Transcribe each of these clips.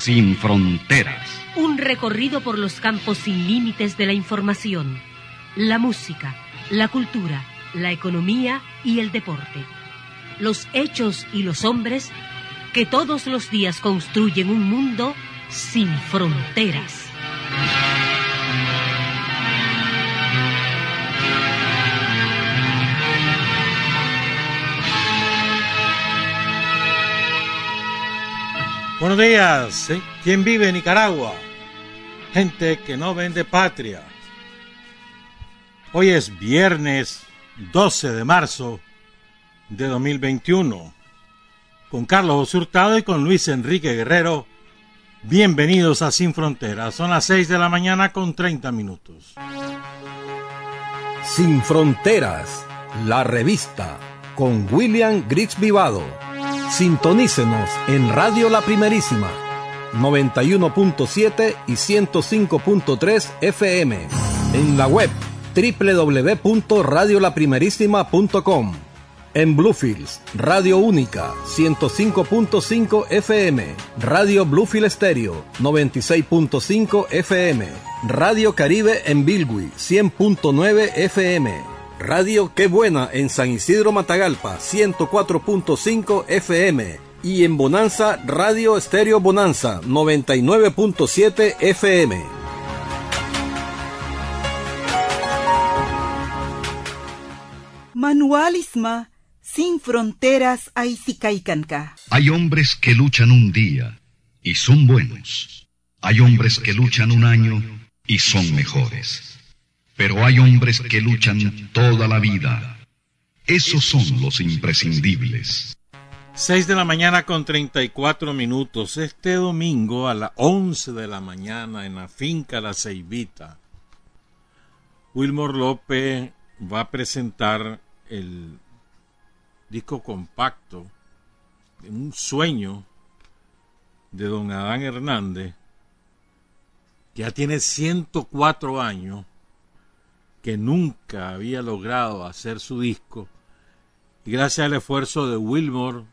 Sin fronteras. Un recorrido por los campos sin límites de la información, la música, la cultura, la economía y el deporte. Los hechos y los hombres que todos los días construyen un mundo sin fronteras. Buenos días. ¿Quién vive en Nicaragua? Gente que no vende patria. Hoy es viernes 12 de marzo de 2021. Con Carlos Hurtado y con Luis Enrique Guerrero. Bienvenidos a Sin Fronteras. Son las 6 de la mañana con 30 minutos. Sin Fronteras, la revista con William Griggs Vivado Sintonícenos en Radio La Primerísima, 91.7 y 105.3 FM. En la web www.radiolaprimerísima.com. En Bluefields, Radio Única, 105.5 FM. Radio Bluefield Stereo, 96.5 FM. Radio Caribe en Bilwi, 100.9 FM. Radio Qué Buena en San Isidro Matagalpa, 104.5 FM. Y en Bonanza, Radio Estéreo Bonanza, 99.7 FM. Manualisma sin fronteras Aizicaicanca. Hay hombres que luchan un día y son buenos. Hay hombres que luchan un año y son mejores. Pero hay hombres que luchan toda la vida. Esos son los imprescindibles. 6 de la mañana con 34 minutos. Este domingo a las 11 de la mañana en la finca La Ceibita, Wilmore López va a presentar el disco compacto, Un sueño de don Adán Hernández, que ya tiene 104 años que nunca había logrado hacer su disco, y gracias al esfuerzo de Wilmore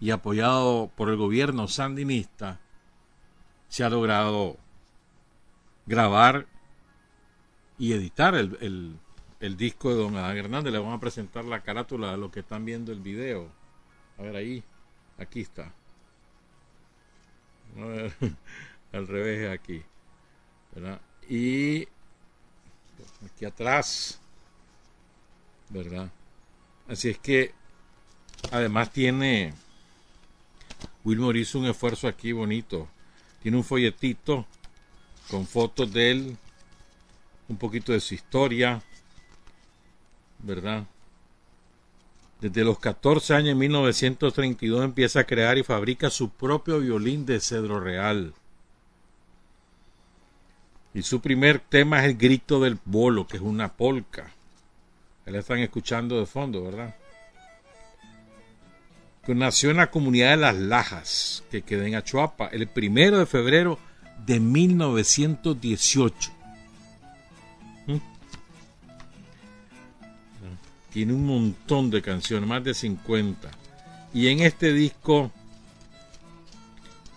y apoyado por el gobierno sandinista, se ha logrado grabar y editar el, el, disco de Don Adán Hernández. Le vamos a presentar la carátula de lo que están viendo el video. A ver ahí, aquí está. A al revés aquí. Y aquí atrás, ¿verdad? Así es que además tiene, Wilmore hizo un esfuerzo aquí bonito, tiene un folletito con fotos de él, un poquito de su historia, ¿verdad? Desde los 14 años, en 1932, empieza a crear y fabrica su propio violín de cedro real. Y su primer tema es el grito del bolo, que es una polca. La están escuchando de fondo, ¿verdad? Que nació en la comunidad de Las Lajas, que queda en Achuapa, el primero de febrero de 1918. ¿Mm? Tiene un montón de canciones, más de 50. Y en este disco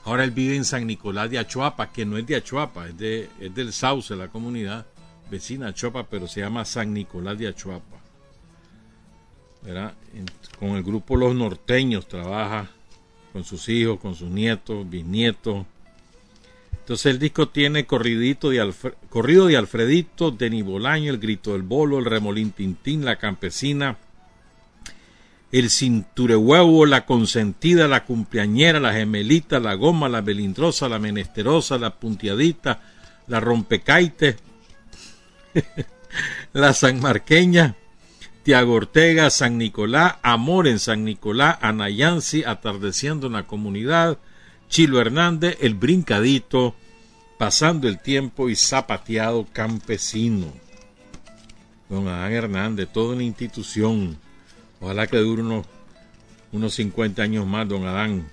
Ahora él vive en San Nicolás de Achuapa, que no es de Achuapa, es, de, es del Sauce, la comunidad vecina de Achuapa, pero se llama San Nicolás de Achuapa. con el grupo Los Norteños trabaja con sus hijos, con sus nietos, bisnietos. Entonces el disco tiene de corrido de Alfredito, de Nibolaño, el grito del bolo, el remolín tintín, la campesina, el cinturehuevo, la consentida, la cumpleañera, la gemelita, la goma, la belindrosa, la menesterosa, la puntiadita, la rompecaite, la sanmarqueña, Tiago Ortega, San Nicolás, Amor en San Nicolás, Anayansi, Atardeciendo en la comunidad, Chilo Hernández, El Brincadito, Pasando el tiempo y zapateado campesino. Don Adán Hernández, toda una institución. Ojalá que dure unos, unos 50 años más, don Adán.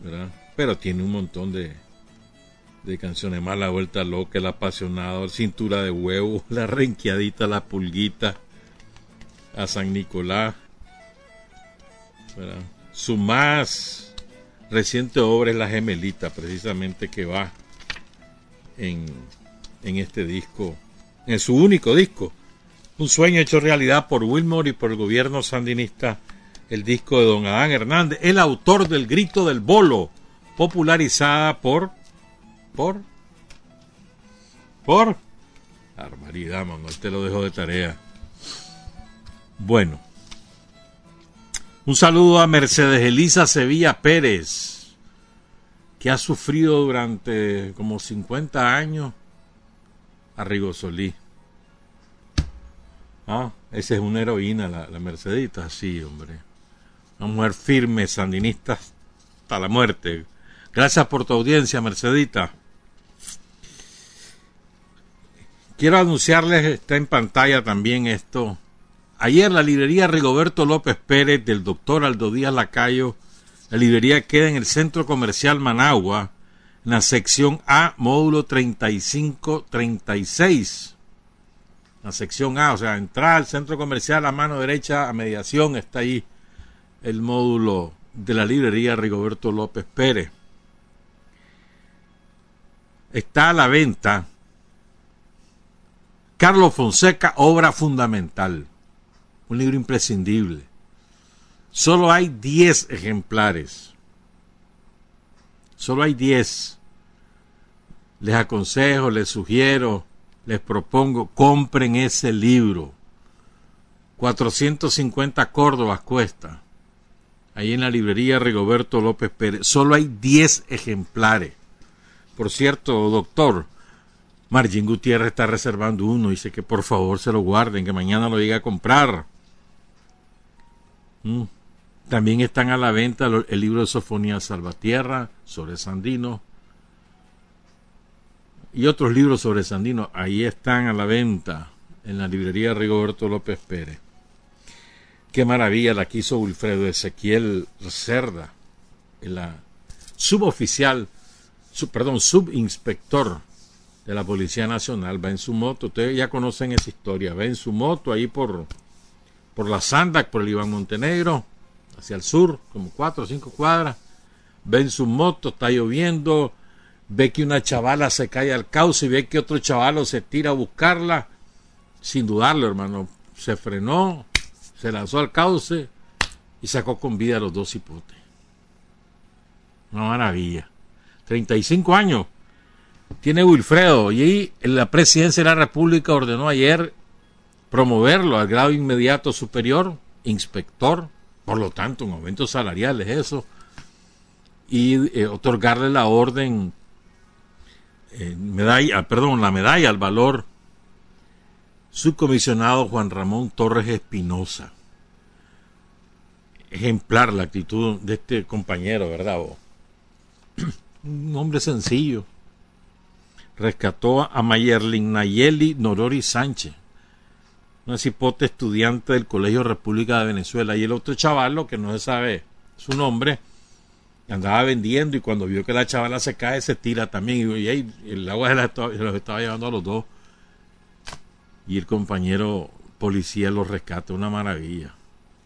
¿verdad? Pero tiene un montón de, de canciones más. La Vuelta Loca, El Apasionado, Cintura de Huevo, La Renqueadita, La Pulguita, a San Nicolás. Su más reciente obra es La Gemelita, precisamente que va en, en este disco, en su único disco. Un sueño hecho realidad por Wilmore y por el gobierno sandinista, el disco de don Adán Hernández, el autor del Grito del Bolo, popularizada por, por, por, barbaridad, Manuel, te lo dejo de tarea. Bueno, un saludo a Mercedes Elisa Sevilla Pérez, que ha sufrido durante como 50 años a Rigo Solí. Ah, esa es una heroína, la, la Mercedita, sí, hombre. Una mujer firme, sandinista hasta la muerte. Gracias por tu audiencia, Mercedita. Quiero anunciarles, está en pantalla también esto. Ayer la librería Rigoberto López Pérez del doctor Aldo Díaz Lacayo, la librería queda en el Centro Comercial Managua, en la sección A, módulo 3536. Sección A, o sea, entrar al centro comercial a mano derecha, a mediación, está ahí el módulo de la librería Rigoberto López Pérez. Está a la venta Carlos Fonseca, obra fundamental. Un libro imprescindible. Solo hay 10 ejemplares. Solo hay 10. Les aconsejo, les sugiero, les propongo, compren ese libro. 450 Córdobas cuesta. Ahí en la librería Rigoberto López Pérez. Solo hay 10 ejemplares. Por cierto, doctor, Margin Gutiérrez está reservando uno. Dice que por favor se lo guarden, que mañana lo llegue a comprar. Mm. También están a la venta el libro de Sofonía Salvatierra sobre Sandino y otros libros sobre Sandino. Ahí están a la venta en la librería Rigoberto López Pérez. Qué maravilla la que hizo Wilfredo Ezequiel Cerda, la suboficial, perdón, subinspector de la Policía Nacional, va en su moto, ustedes ya conocen esa historia, va en su moto ahí por, por la Sandac, por el Iván Montenegro, hacia el sur, como cuatro o cinco cuadras, ve en su moto, está lloviendo, ve que una chavala se cae al cauce y ve que otro chavalo se tira a buscarla, sin dudarlo, hermano, se frenó, se lanzó al cauce y sacó con vida a los dos hipotes. Una maravilla. 35 años tiene Wilfredo y la presidencia de la República ordenó ayer promoverlo al grado inmediato superior, inspector, por lo tanto un aumento salarial es eso, y eh, otorgarle la orden, eh, medalla, perdón, la medalla al valor subcomisionado Juan Ramón Torres Espinosa. Ejemplar la actitud de este compañero, ¿verdad? Un hombre sencillo. Rescató a Mayerlin Nayeli Norori Sánchez, una cipote estudiante del Colegio República de Venezuela. Y el otro chavalo, que no se sabe su nombre, andaba vendiendo y cuando vio que la chavala se cae, se tira también. Y, el agua se, los estaba llevando a los dos y el compañero policía lo rescata, una maravilla.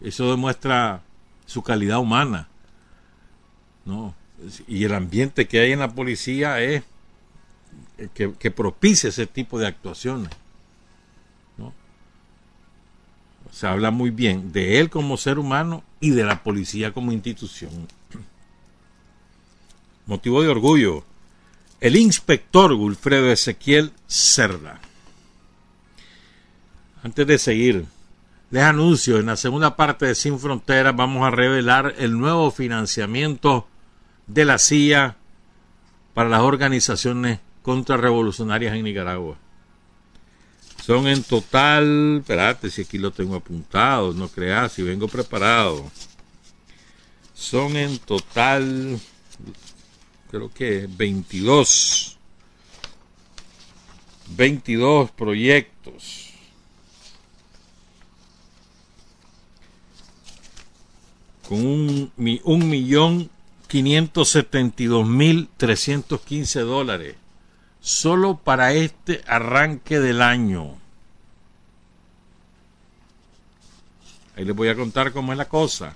Eso demuestra su calidad humana, ¿no? Y el ambiente que hay en la policía es que, que propicia ese tipo de actuaciones, ¿no? Se habla muy bien de él como ser humano y de la policía como institución. Motivo de orgullo, el inspector Wilfredo Ezequiel Cerda. Antes de seguir, les anuncio, en la segunda parte de Sin Fronteras vamos a revelar el nuevo financiamiento de la CIA para las organizaciones contrarrevolucionarias en Nicaragua. Son en total, espérate si aquí lo tengo apuntado, no creas, si vengo preparado. Son en total, creo que 22, 22 proyectos. Con un, un millón quinientos setenta y dos mil trescientos quince dólares. Solo para este arranque del año. Ahí les voy a contar cómo es la cosa.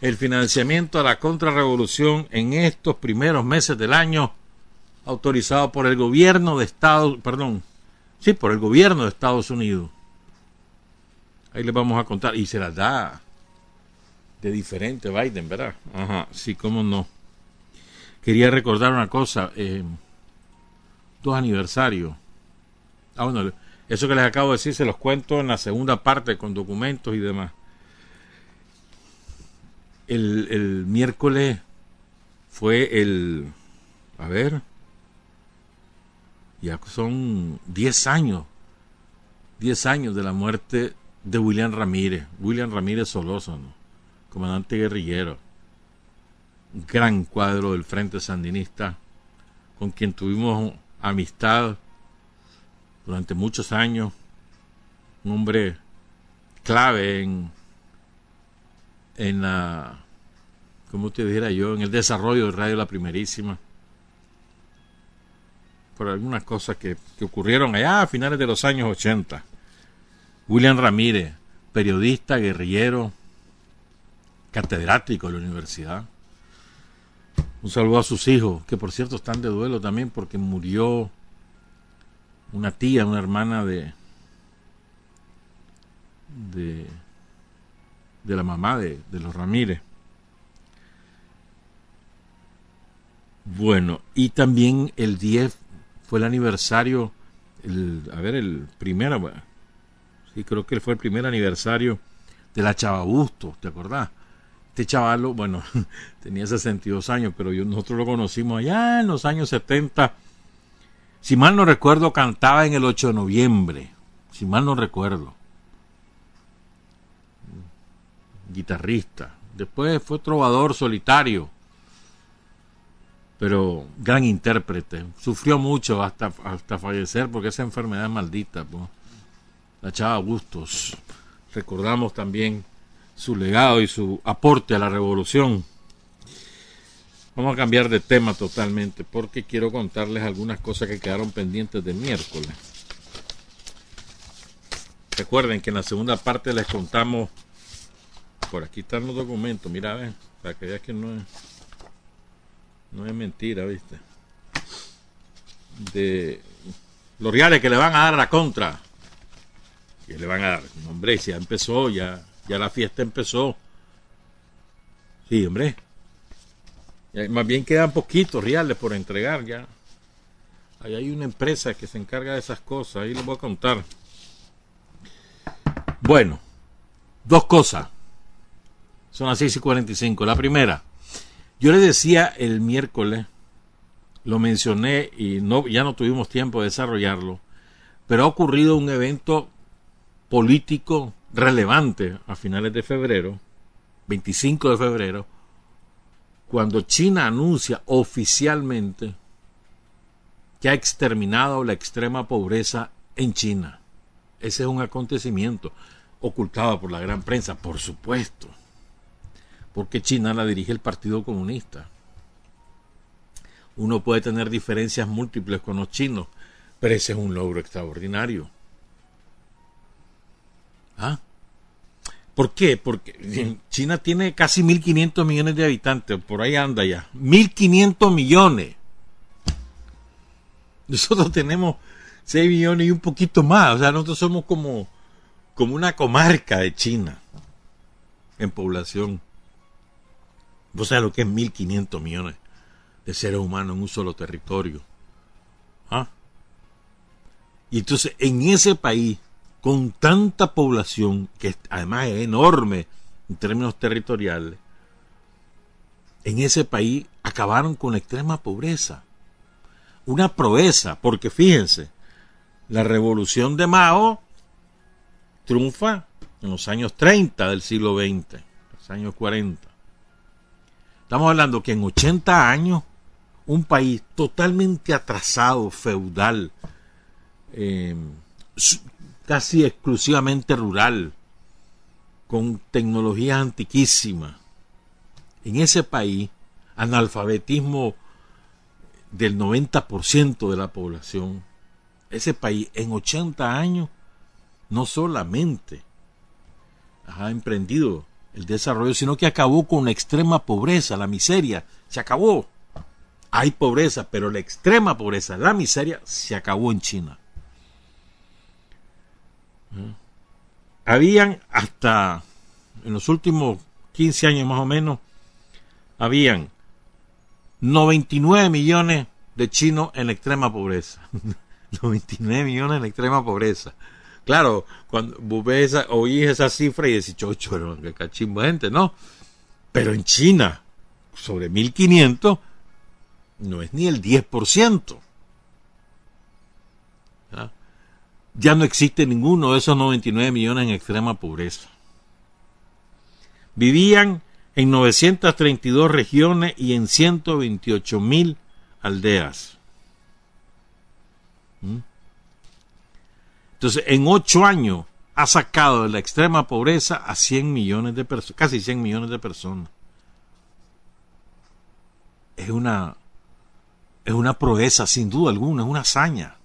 El financiamiento a la contrarrevolución en estos primeros meses del año autorizado por el gobierno de Estados, perdón, sí, por el gobierno de Estados Unidos. Ahí les vamos a contar y se las da de diferente Biden, ¿verdad? Ajá, sí, cómo no. Quería recordar una cosa, eh, dos aniversarios. Ah, bueno, eso que les acabo de decir se los cuento en la segunda parte con documentos y demás. El, el miércoles fue el, a ver, ya son 10 años, 10 años de la muerte de William Ramírez, William Ramírez Solózano, comandante guerrillero, gran cuadro del Frente Sandinista, con quien tuvimos amistad durante muchos años, un hombre clave en, en la, como te dijera yo, en el desarrollo de Radio La Primerísima por algunas cosas que, ocurrieron allá a finales de los años 80. William Ramírez, periodista, guerrillero, catedrático de la universidad. Un saludo a sus hijos, que por cierto están de duelo también porque murió una tía, una hermana de de, de la mamá de, de los Ramírez. Bueno, y también el 10 fue el aniversario, el, a ver, el primero, sí, creo que fue el primer aniversario de la Chava Busto, ¿te acordás? Este chavalo, bueno, tenía 62 años, pero yo, nosotros lo conocimos allá en los años 70. Si mal no recuerdo, cantaba en el 8 de noviembre, si mal no recuerdo. Guitarrista. Después fue trovador solitario pero gran intérprete. Sufrió mucho hasta, hasta fallecer porque esa enfermedad maldita. La chava Bustos. Recordamos también su legado y su aporte a la revolución. Vamos a cambiar de tema totalmente porque quiero contarles algunas cosas que quedaron pendientes de miércoles. Recuerden que en la segunda parte les contamos, por aquí están los documentos, mira, ven, para que veas que no es no es mentira, ¿viste? De los reales que le van a dar a la contra. Que le van a dar. Hombre, ya empezó, ya, ya la fiesta empezó. Sí, hombre. más bien quedan poquitos reales por entregar ya. Ahí hay una empresa que se encarga de esas cosas. Ahí les voy a contar. Bueno, dos cosas. Son las 6 y 45. La primera, yo le decía el miércoles, lo mencioné y ya no tuvimos tiempo de desarrollarlo, pero ha ocurrido un evento político relevante a finales de febrero, 25 de febrero, cuando China anuncia oficialmente que ha exterminado la extrema pobreza en China. Ese es un acontecimiento ocultado por la gran prensa, por supuesto porque China la dirige el Partido Comunista. Uno puede tener diferencias múltiples con los chinos, pero ese es un logro extraordinario. ¿Ah? ¿Por qué? Porque China tiene casi 1.500 millones de habitantes, por ahí anda ya. 1.500 millones. Nosotros tenemos 6 millones y un poquito más. O sea, nosotros somos como, como una comarca de China en población. ¿Vos sabés lo que es 1.500 millones de seres humanos en un solo territorio? ¿Ah? Y entonces, en ese país, con tanta población, que además es enorme en términos territoriales, en ese país acabaron con la extrema pobreza. Una proeza, porque fíjense, la revolución de Mao triunfa en los años 30 del siglo XX, los años 40. Estamos hablando que en 80 años un país totalmente atrasado, feudal, eh, casi exclusivamente rural, con tecnologías antiquísimas. En ese país, analfabetismo del 90% de la población. Ese país en 80 años no solamente ha emprendido el desarrollo, sino que acabó con la extrema pobreza, la miseria, se acabó. Hay pobreza, pero la extrema pobreza, la miseria, se acabó en China. ¿Mm? Habían hasta en los últimos 15 años más o menos, habían 99 millones de chinos en extrema pobreza. 99 millones en extrema pobreza. Claro, cuando ves esa, esa cifra y decís, chocho, que cachimbo gente, ¿no? Pero en China, sobre 1500, no es ni el 10%. ¿Ya? ya no existe ninguno de esos 99 millones en extrema pobreza. Vivían en 932 regiones y en 128 mil aldeas. Entonces, en ocho años ha sacado de la extrema pobreza a 100 millones de personas, casi 100 millones de personas. Es una, es una proeza, sin duda alguna, es una hazaña.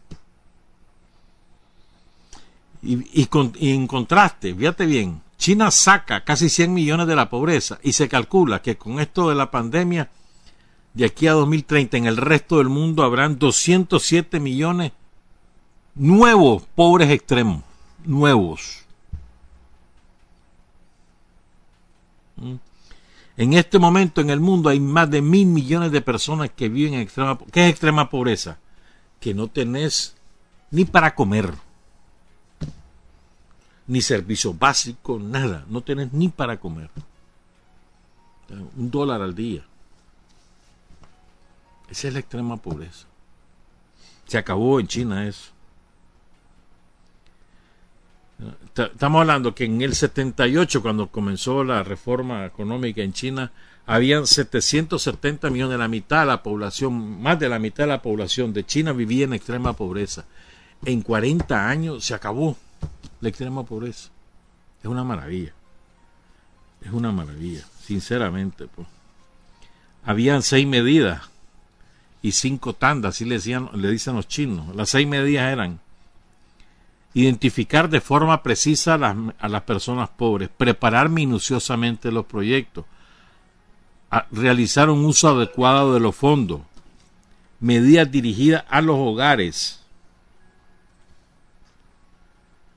Y, y en contraste, fíjate bien, China saca casi 100 millones de la pobreza y se calcula que con esto de la pandemia, de aquí a 2030 en el resto del mundo habrán 207 millones nuevos pobres extremos, nuevos. ¿Mm? En este momento en el mundo hay más de mil millones de personas que viven en extrema ¿Qué es extrema pobreza? Que no tenés ni para comer, ni servicio básico, nada. No tenés ni para comer. Un dólar al día. Esa es la extrema pobreza. Se acabó en China eso. Estamos hablando que en el 78, cuando comenzó la reforma económica en China, habían 770 millones, la mitad de la población, más de la mitad de la población de China vivía en extrema pobreza. En 40 años se acabó la extrema pobreza. Es una maravilla. Es una maravilla, sinceramente. Pues. Habían seis medidas y cinco tandas, así le, decían, le dicen los chinos. Las seis medidas eran identificar de forma precisa a las, personas pobres, preparar minuciosamente los proyectos, realizar un uso adecuado de los fondos, medidas dirigidas a los hogares,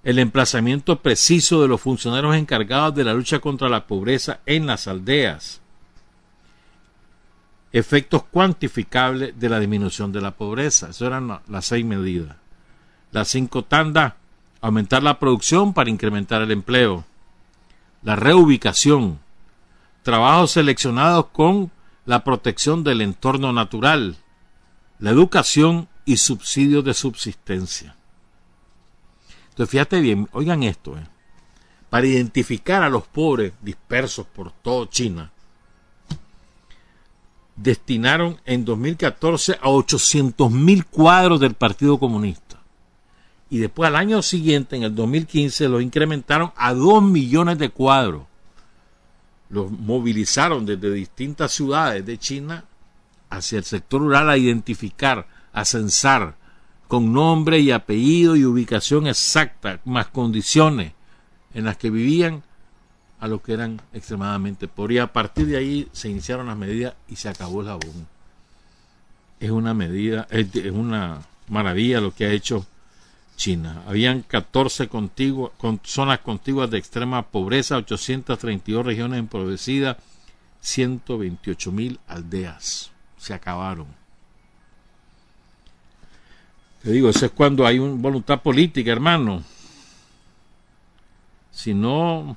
el emplazamiento preciso de los funcionarios encargados de la lucha contra la pobreza en las aldeas, efectos cuantificables de la disminución de la pobreza. Eso eran las seis medidas. Las cinco tandas aumentar la producción para incrementar el empleo, la reubicación, trabajos seleccionados con la protección del entorno natural, la educación y subsidios de subsistencia. Entonces, fíjate bien, oigan esto, eh. para identificar a los pobres dispersos por toda China, destinaron en 2014 a 800 mil cuadros del Partido Comunista y después al año siguiente, en el 2015, los incrementaron a 2 millones de cuadros. Los movilizaron desde distintas ciudades de China hacia el sector rural a identificar, a censar, con nombre y apellido y ubicación exacta, más condiciones en las que vivían a los que eran extremadamente pobres. Y a partir de ahí se iniciaron las medidas y se acabó el jabón. Es una medida, es una maravilla lo que ha hecho China. Habían 14 contiguas, con zonas contiguas de extrema pobreza, 832 regiones empobrecidas, 128 mil aldeas. Se acabaron. Te digo, eso es cuando hay una voluntad política, hermano. Si no,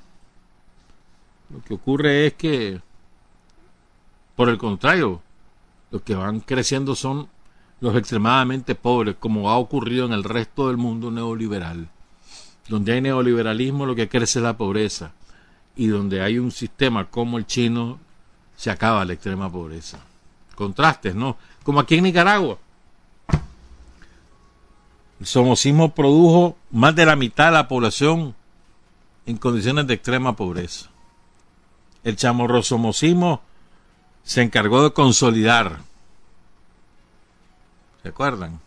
lo que ocurre es que, por el contrario, los que van creciendo son los extremadamente pobres, como ha ocurrido en el resto del mundo neoliberal. Donde hay neoliberalismo lo que crece es la pobreza. Y donde hay un sistema como el chino, se acaba la extrema pobreza. Contrastes, ¿no? Como aquí en Nicaragua. El somocismo produjo más de la mitad de la población en condiciones de extrema pobreza. El chamorrosomocismo se encargó de consolidar. ¿Se acuerdan?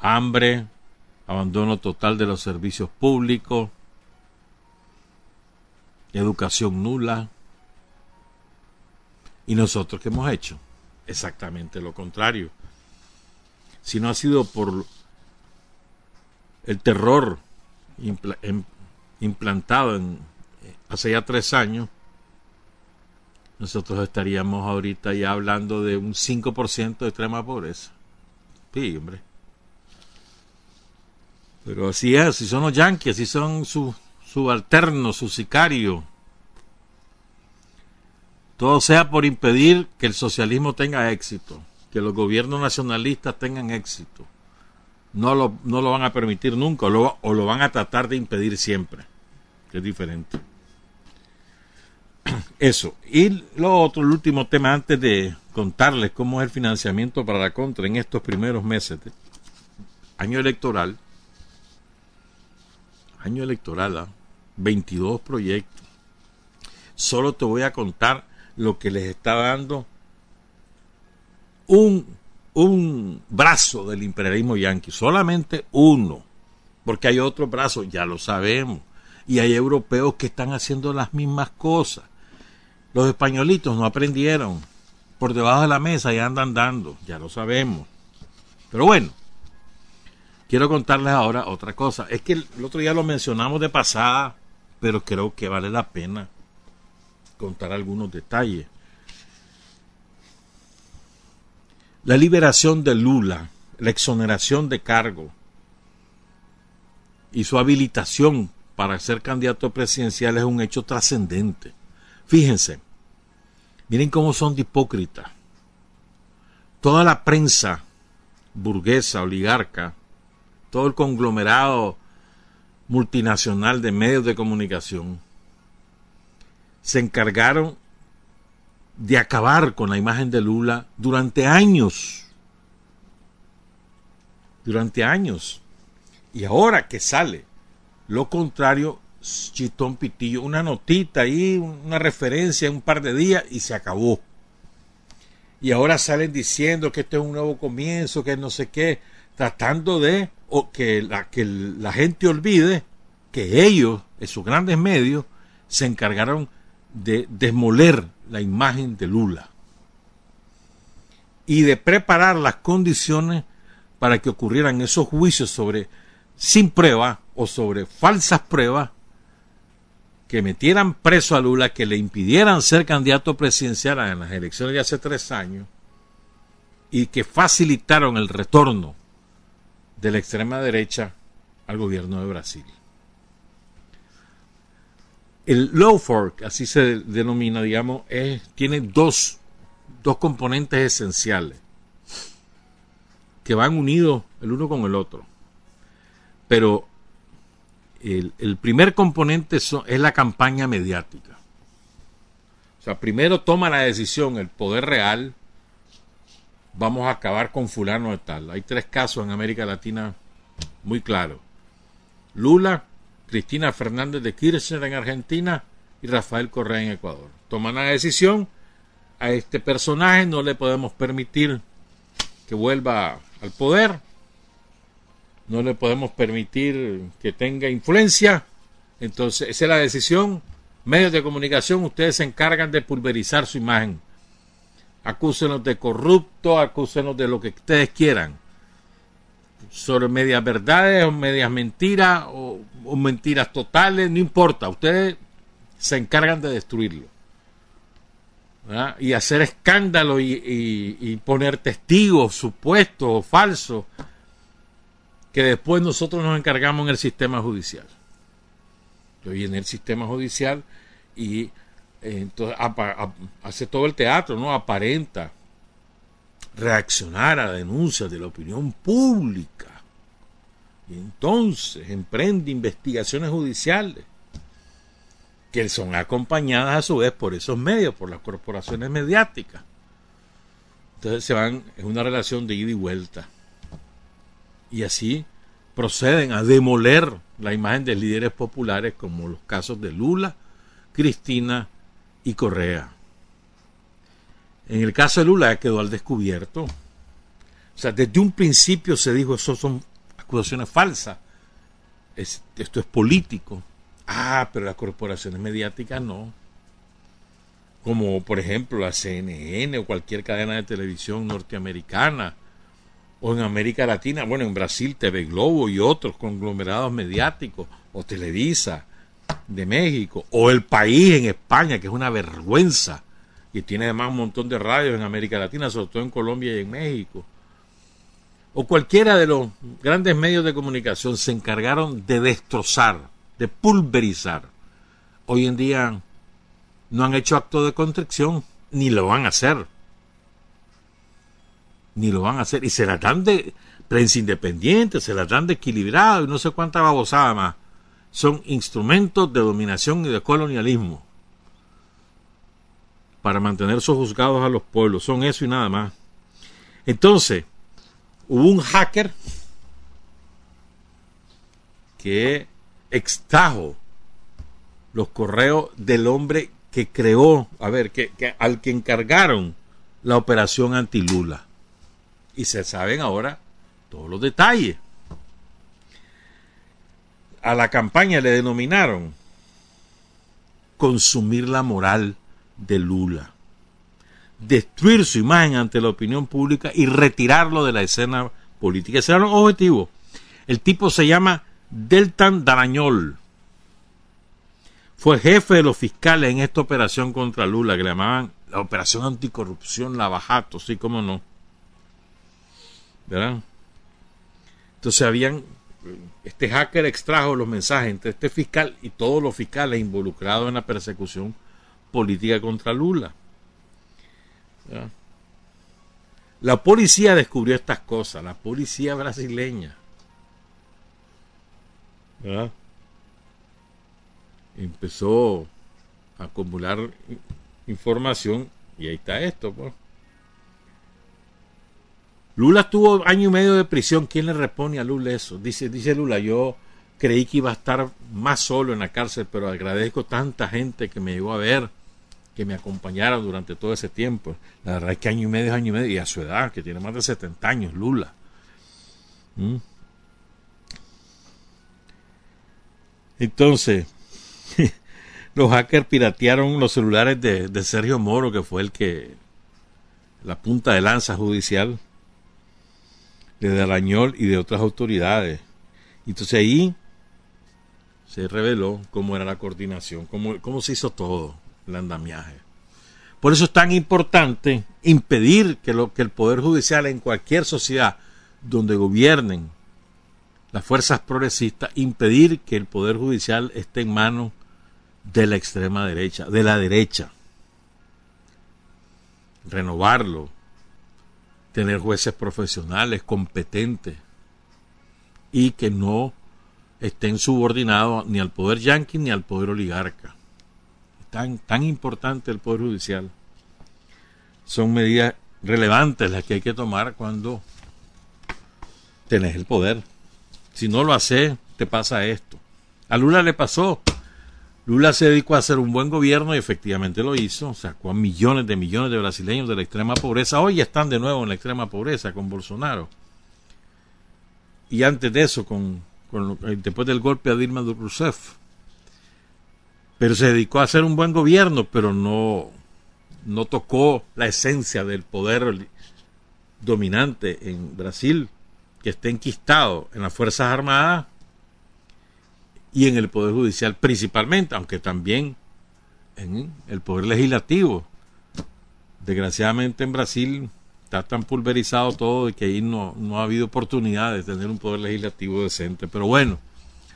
Hambre, abandono total de los servicios públicos, educación nula. ¿Y nosotros qué hemos hecho? Exactamente lo contrario. Si no ha sido por el terror implantado en, hace ya tres años, nosotros estaríamos ahorita ya hablando de un 5% de extrema pobreza. Sí, hombre. Pero así es, así son los yanquis, así son sus subalternos, sus sicarios. Todo sea por impedir que el socialismo tenga éxito, que los gobiernos nacionalistas tengan éxito. No lo, no lo van a permitir nunca, o lo, o lo van a tratar de impedir siempre, que es diferente. Eso. Y lo otro, el último tema, antes de contarles cómo es el financiamiento para la contra en estos primeros meses de año electoral. Año electoral, 22 ¿ah? proyectos. Solo te voy a contar lo que les está dando un, un brazo del imperialismo yanqui, solamente uno, porque hay otro brazo, ya lo sabemos, y hay europeos que están haciendo las mismas cosas. Los españolitos no aprendieron, por debajo de la mesa y andan dando, ya lo sabemos. Pero bueno, quiero contarles ahora otra cosa. Es que el otro día lo mencionamos de pasada, pero creo que vale la pena contar algunos detalles. La liberación de Lula, la exoneración de cargo y su habilitación para ser candidato presidencial es un hecho trascendente. Fíjense, miren cómo son de hipócritas. Toda la prensa burguesa, oligarca, todo el conglomerado multinacional de medios de comunicación, se encargaron de acabar con la imagen de Lula durante años. Durante años. Y ahora que sale lo contrario, chitón pitillo, una notita ahí, una referencia, un par de días y se acabó. Y ahora salen diciendo que este es un nuevo comienzo, que no sé qué, tratando de que, la, que la gente olvide que ellos, esos grandes medios, se encargaron de desmoler la imagen de Lula y de preparar las condiciones para que ocurrieran esos juicios sobre sin prueba o sobre falsas pruebas que metieran preso a Lula, que le impidieran ser candidato presidencial en las elecciones de hace tres años y que facilitaron el retorno de la extrema derecha al gobierno de Brasil. El low fork, así se denomina, digamos, tiene dos, dos componentes esenciales que van unidos el uno con el otro. Pero el, primer componente es la campaña mediática. O sea, primero toma la decisión el poder real, vamos a acabar con fulano de tal. Hay tres casos en América Latina muy claros. Lula, Cristina Fernández de Kirchner en Argentina y Rafael Correa en Ecuador. Toman la decisión, a este personaje no le podemos permitir que vuelva al poder, no le podemos permitir que tenga influencia, entonces esa es la decisión. Medios de comunicación, ustedes se encargan de pulverizar su imagen. Acúsenos de corrupto, acúsenos de lo que ustedes quieran sobre medias verdades o medias mentiras o, mentiras totales, no importa, ustedes se encargan de destruirlo. Y hacer escándalo y, poner testigos supuestos o falsos que después nosotros nos encargamos en el sistema judicial. Yo en el sistema judicial y eh, entonces hace todo el teatro, ¿no? Aparenta reaccionar a denuncias de la opinión pública. Y entonces emprende investigaciones judiciales que son acompañadas a su vez por esos medios, por las corporaciones mediáticas. Entonces se van, es una relación de ida y vuelta. Y así proceden a demoler la imagen de líderes populares como los casos de Lula, Cristina y Correa. En el caso de Lula quedó al descubierto. O sea, desde un principio se dijo, eso son acusaciones falsas. esto es político. Ah, pero las corporaciones mediáticas no. Como por ejemplo la CNN o cualquier cadena de televisión norteamericana. O en América Latina, bueno, en Brasil, TV Globo y otros conglomerados mediáticos. O Televisa de México. O El País en España, que es una vergüenza y tiene además un montón de radios en América Latina, sobre todo en Colombia y en México, o cualquiera de los grandes medios de comunicación se encargaron de destrozar, de pulverizar. Hoy en día no han hecho acto de contrición, ni lo van a hacer. Ni lo van a hacer. Y se la dan de prensa independiente, se la dan de equilibrado y no sé cuánta babosada más. Son instrumentos de dominación y de colonialismo para mantener sojuzgados a los pueblos. Son eso y nada más. Entonces, hubo un hacker que extrajo los correos del hombre que creó, a ver, que, al que encargaron la operación anti-Lula. Y se saben ahora todos los detalles. A la campaña le denominaron consumir la moral de Lula. Destruir su imagen ante la opinión pública y retirarlo de la escena política. Ese era el objetivo. El tipo se llama Deltan Darañol. Fue jefe de los fiscales en esta operación contra Lula, que le llamaban la operación anticorrupción Lavajato, sí, cómo no. ¿Verdad? Entonces habían, este hacker extrajo los mensajes entre este fiscal y todos los fiscales involucrados en la persecución política contra Lula. La policía descubrió estas cosas, la policía brasileña. Empezó a acumular información y ahí está esto. Pues. Lula tuvo año y medio de prisión. ¿Quién le responde a Lula eso? Dice, dice Lula, yo creí que iba a estar más solo en la cárcel, pero agradezco tanta gente que me llegó a ver que me acompañaron durante todo ese tiempo. La verdad es que año y medio, año y medio, y a su edad, que tiene más de 70 años, Lula. ¿Mm? Entonces, los hackers piratearon los celulares de, de, Sergio Moro, que fue el que, la punta de lanza judicial de Darañol y de otras autoridades. Entonces ahí se reveló cómo era la coordinación, cómo, cómo se hizo todo el andamiaje. Por eso es tan importante impedir que, lo, que el Poder Judicial en cualquier sociedad donde gobiernen las fuerzas progresistas, impedir que el Poder Judicial esté en manos de la extrema derecha, de la derecha. Renovarlo, tener jueces profesionales, competentes, y que no estén subordinados ni al poder yanqui ni al poder oligarca tan, tan importante el Poder Judicial, son medidas relevantes las que hay que tomar cuando tenés el poder. Si no lo haces, te pasa esto. A Lula le pasó. Lula se dedicó a hacer un buen gobierno y efectivamente lo hizo. Sacó a millones de millones de brasileños de la extrema pobreza. Hoy están de nuevo en la extrema pobreza con Bolsonaro. Y antes de eso, con, con después del golpe a Dilma Rousseff, pero se dedicó a hacer un buen gobierno, pero no, no tocó la esencia del poder dominante en Brasil, que está enquistado en las Fuerzas Armadas y en el Poder Judicial principalmente, aunque también en el Poder Legislativo. Desgraciadamente en Brasil está tan pulverizado todo y que ahí no, no ha habido oportunidad de tener un Poder Legislativo decente. Pero bueno,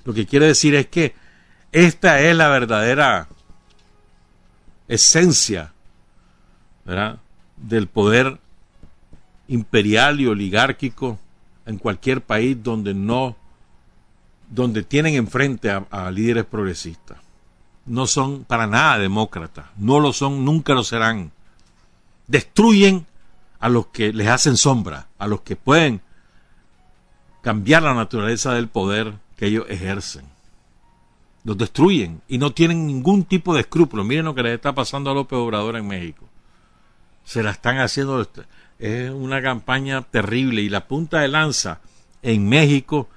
lo que quiere decir es que esta es la verdadera esencia del poder imperial y oligárquico en cualquier país donde no donde tienen enfrente a, líderes progresistas. No son para nada demócratas, no lo son, nunca lo serán. Destruyen a los que les hacen sombra, a los que pueden cambiar la naturaleza del poder que ellos ejercen. Los destruyen y no tienen ningún tipo de escrúpulo. Miren lo que les está pasando a López Obrador en México. Se la están haciendo. Es una campaña terrible y la punta de lanza en México,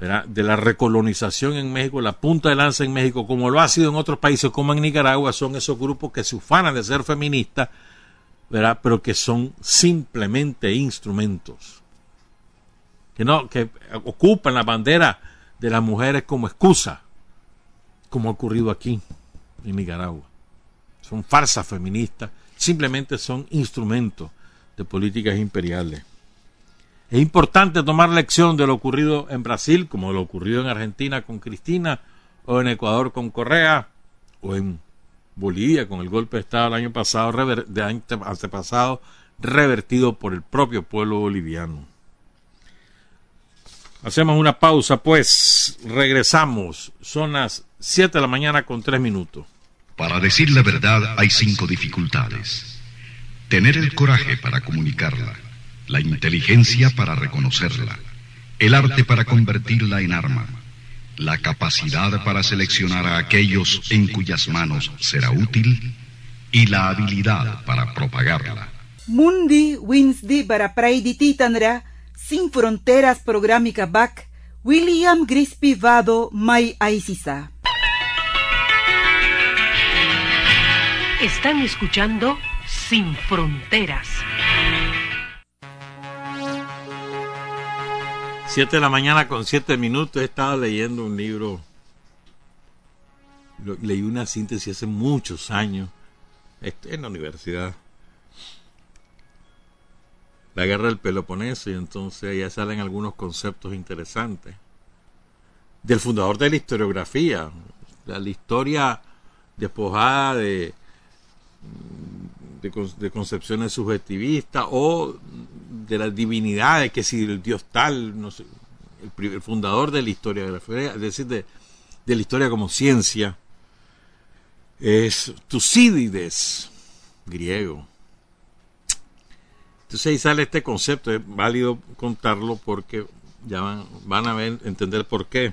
de la recolonización en México, la punta de lanza en México, como lo ha sido en otros países, como en Nicaragua, son esos grupos que se ufanan de ser feministas, ¿verdad? pero que son simplemente instrumentos que no que ocupan la bandera de las mujeres como excusa, como ha ocurrido aquí en Nicaragua. Son farsas feministas, simplemente son instrumentos de políticas imperiales. Es importante tomar lección de lo ocurrido en Brasil, como lo ocurrido en Argentina con Cristina, o en Ecuador con Correa, o en Bolivia con el golpe de Estado el año pasado, de antepasado, revertido por el propio pueblo boliviano. Hacemos una pausa, pues regresamos. Son las 7 de la mañana con 3 minutos. Para decir la verdad hay cinco dificultades. Tener el coraje para comunicarla, la inteligencia para reconocerla, el arte para convertirla en arma, la capacidad para seleccionar a aquellos en cuyas manos será útil y la habilidad para propagarla. Mundi Winsdi para Titanra sin Fronteras Programica Back, William Grisby Vado Mai Aisisa. Están escuchando Sin Fronteras. Siete de la mañana con siete minutos he estado leyendo un libro. leí una síntesis hace muchos años este, en la universidad la guerra del Peloponeso y entonces ya salen algunos conceptos interesantes. Del fundador de la historiografía, la, historia despojada de, de, concepciones subjetivistas o de las divinidades, que si el dios tal, no sé, el, fundador de la historiografía, es decir, de, de la historia como ciencia, es Tucídides, griego entonces ahí sale este concepto, es válido contarlo porque ya van, a ver, entender por qué.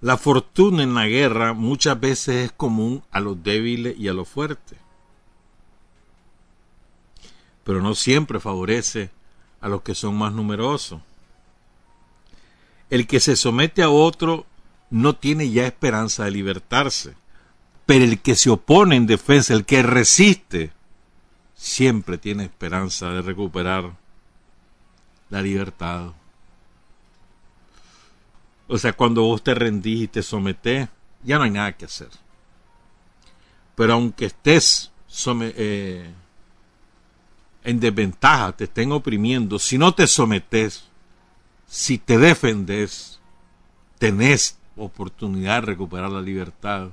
La fortuna en la guerra muchas veces es común a los débiles y a los fuertes, pero no siempre favorece a los que son más numerosos. El que se somete a otro no tiene ya esperanza de libertarse, pero el que se opone en defensa, el que resiste, siempre tiene esperanza de recuperar la libertad. O sea, cuando vos te rendís y te sometés, ya no hay nada que hacer. Pero aunque estés eh, en desventaja, te estén oprimiendo, si no te sometes, si te defendes, tenés oportunidad de recuperar la libertad.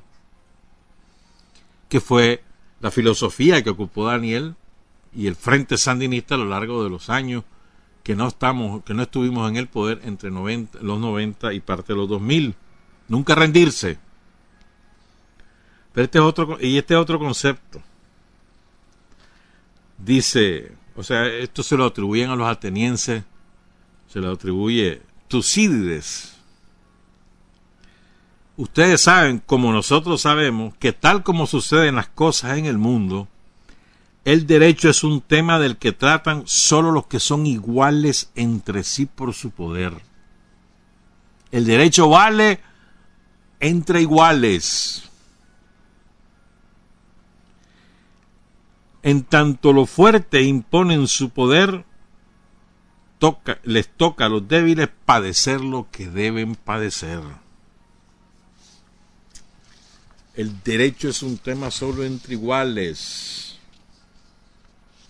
Que fue la filosofía que ocupó Daniel y el Frente Sandinista a lo largo de los años que no estamos, que no estuvimos en el poder entre los 90 y parte de los 2000. Nunca rendirse. Pero este es otro, y este es otro concepto. Dice, o sea, esto se lo atribuyen a los atenienses, se lo atribuye Tucídides. Ustedes saben, como nosotros sabemos, que tal como suceden las cosas en el mundo, el derecho es un tema del que tratan solo los que son iguales entre sí por su poder. El derecho vale entre iguales. En tanto los fuertes imponen su poder, toca, les toca a los débiles padecer lo que deben padecer. El derecho es un tema solo entre iguales.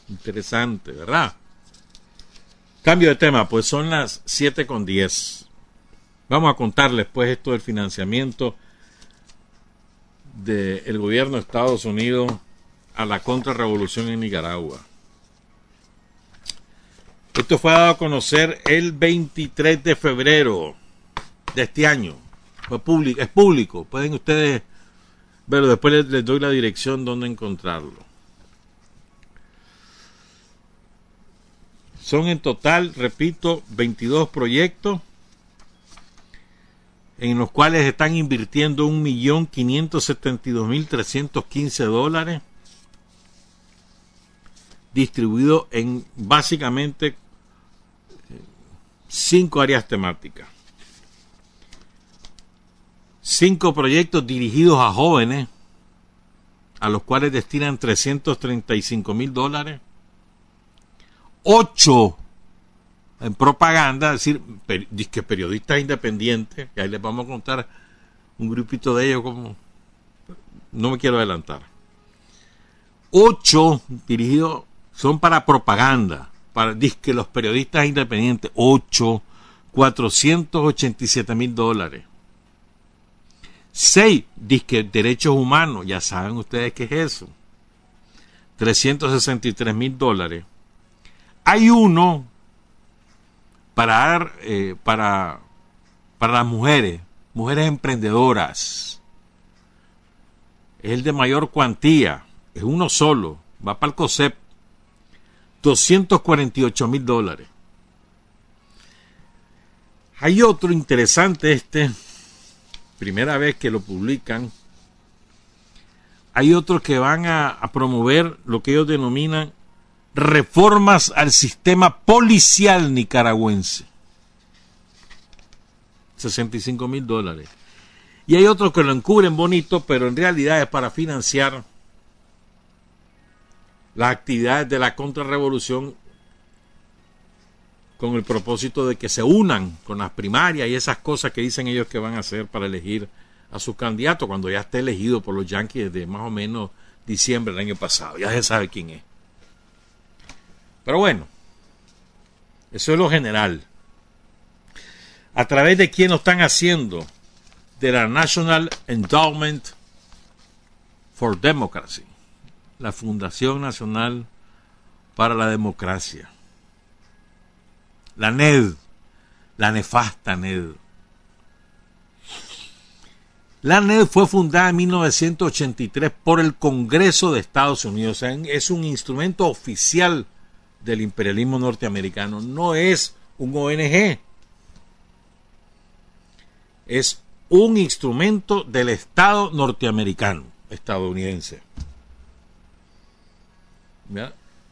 Interesante, ¿verdad? Cambio de tema, pues son las 7 con 10. Vamos a contarles pues esto del financiamiento del gobierno de Estados Unidos a la contrarrevolución en Nicaragua. Esto fue dado a conocer el 23 de febrero de este año. Es público. Pueden ustedes verlo. Después les doy la dirección donde encontrarlo. Son en total, repito, 22 proyectos en los cuales están invirtiendo 1.572.315 dólares, distribuido en básicamente eh, cinco áreas temáticas. Cinco proyectos dirigidos a jóvenes, a los cuales destinan 335 mil dólares. Ocho en propaganda, es decir, que periodistas independientes, y ahí les vamos a contar un grupito de ellos como... No me quiero adelantar. Ocho dirigidos son para propaganda, para que los periodistas independientes. Ocho, 487 mil dólares. Seis, disque derechos humanos, ya saben ustedes qué es eso. 363 mil dólares. Hay uno para, eh, para, para las mujeres, mujeres emprendedoras. Es el de mayor cuantía, es uno solo, va para el COSEP, 248 mil dólares. Hay otro interesante este, primera vez que lo publican. Hay otros que van a promover lo que ellos denominan reformas al sistema policial nicaragüense. 65 mil dólares. Y hay otros que lo encubren bonito, pero en realidad es para financiar las actividades de la contrarrevolución con el propósito de que se unan con las primarias y esas cosas que dicen ellos que van a hacer para elegir a su candidato cuando ya esté elegido por los Yankees desde más o menos diciembre del año pasado. Ya se sabe quién es. Pero bueno, eso es lo general. ¿A través de quién lo están haciendo? De la National Endowment for Democracy, la Fundación Nacional para la Democracia. La NED, la nefasta NED. La NED fue fundada en 1983 por el Congreso de Estados Unidos. es un instrumento oficial del imperialismo norteamericano. No es un ONG. Es un instrumento del Estado norteamericano, estadounidense.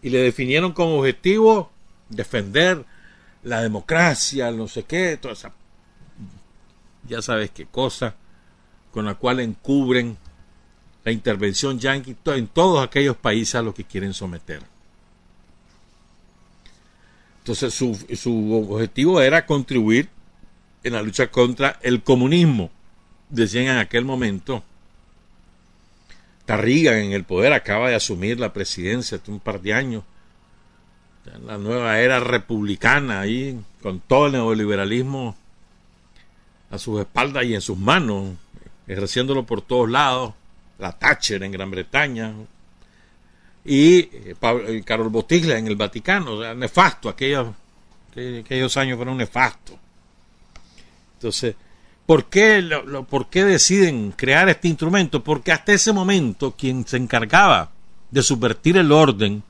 Y le definieron como objetivo defender la democracia, no sé qué, toda esa, ya sabes qué cosa, con la cual encubren la intervención yanqui en todos aquellos países a los que quieren someter. Entonces su, su objetivo era contribuir en la lucha contra el comunismo. Decían en aquel momento, Tarriga en el poder acaba de asumir la presidencia hace un par de años. La nueva era republicana ahí, con todo el neoliberalismo a sus espaldas y en sus manos, ejerciéndolo por todos lados. La Thatcher en Gran Bretaña, y eh, Carol Botiglia en el Vaticano, nefasto, aquellos, aquellos años fueron nefastos. Entonces, ¿por qué, ¿por qué deciden crear este instrumento? Porque hasta ese momento quien se encargaba de subvertir el orden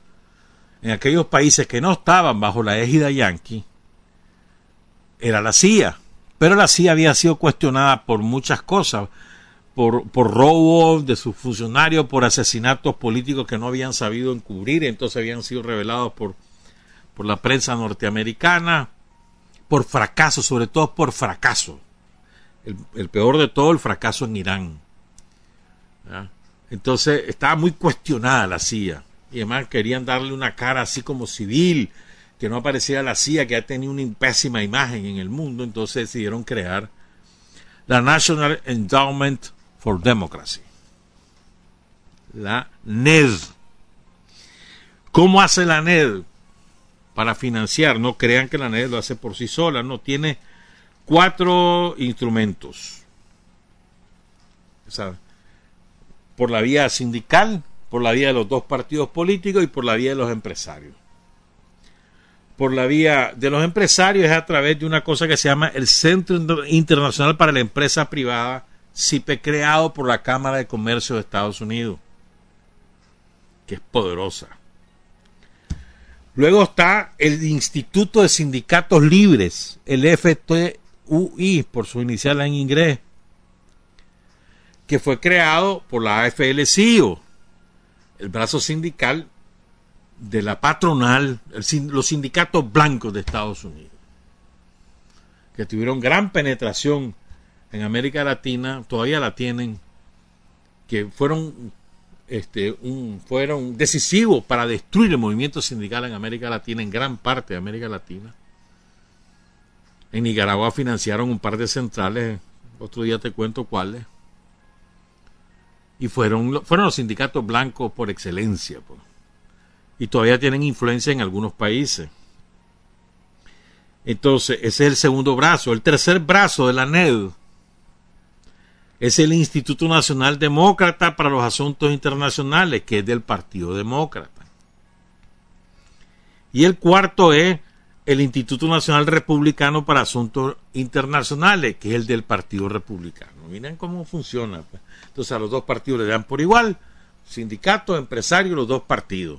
en aquellos países que no estaban bajo la égida yanqui era la CIA. Pero la CIA había sido cuestionada por muchas cosas por, por robo de sus funcionarios, por asesinatos políticos que no habían sabido encubrir, entonces habían sido revelados por, por la prensa norteamericana, por fracaso, sobre todo por fracaso. El, peor de todo, el fracaso en Irán. Entonces estaba muy cuestionada la CIA. Y además querían darle una cara así como civil, que no apareciera la CIA, que ha tenido una pésima imagen en el mundo. Entonces decidieron crear la National Endowment for Democracy. La NED. ¿Cómo hace la NED para financiar? No crean que la NED lo hace por sí sola, no tiene cuatro instrumentos. Por la vía sindical, por la vía de los dos partidos políticos y por la vía de los empresarios. Por la vía de los empresarios es a través de una cosa que se llama el Centro Internacional para la Empresa Privada CIPE creado por la Cámara de Comercio de Estados Unidos, que es poderosa. Luego está el Instituto de Sindicatos Libres, el FTUI, por su inicial en inglés, que fue creado por la AFL-CIO, el brazo sindical de la patronal, los sindicatos blancos de Estados Unidos, que tuvieron gran penetración en América Latina, todavía la tienen, que fueron este, un, fueron decisivos para destruir el movimiento sindical en América Latina, en gran parte de América Latina. En Nicaragua financiaron un par de centrales, otro día te cuento cuáles. Y fueron, fueron los sindicatos blancos por excelencia. Y todavía tienen influencia en algunos países. Entonces, ese es el segundo brazo. El tercer brazo de la NED es el Instituto Nacional Demócrata para los Asuntos Internacionales, que es del Partido Demócrata. Y el cuarto es el Instituto Nacional Republicano para Asuntos Internacionales, que es el del Partido Republicano. Miren cómo funciona. Pues. Entonces a los dos partidos le dan por igual, sindicatos, empresarios, los dos partidos.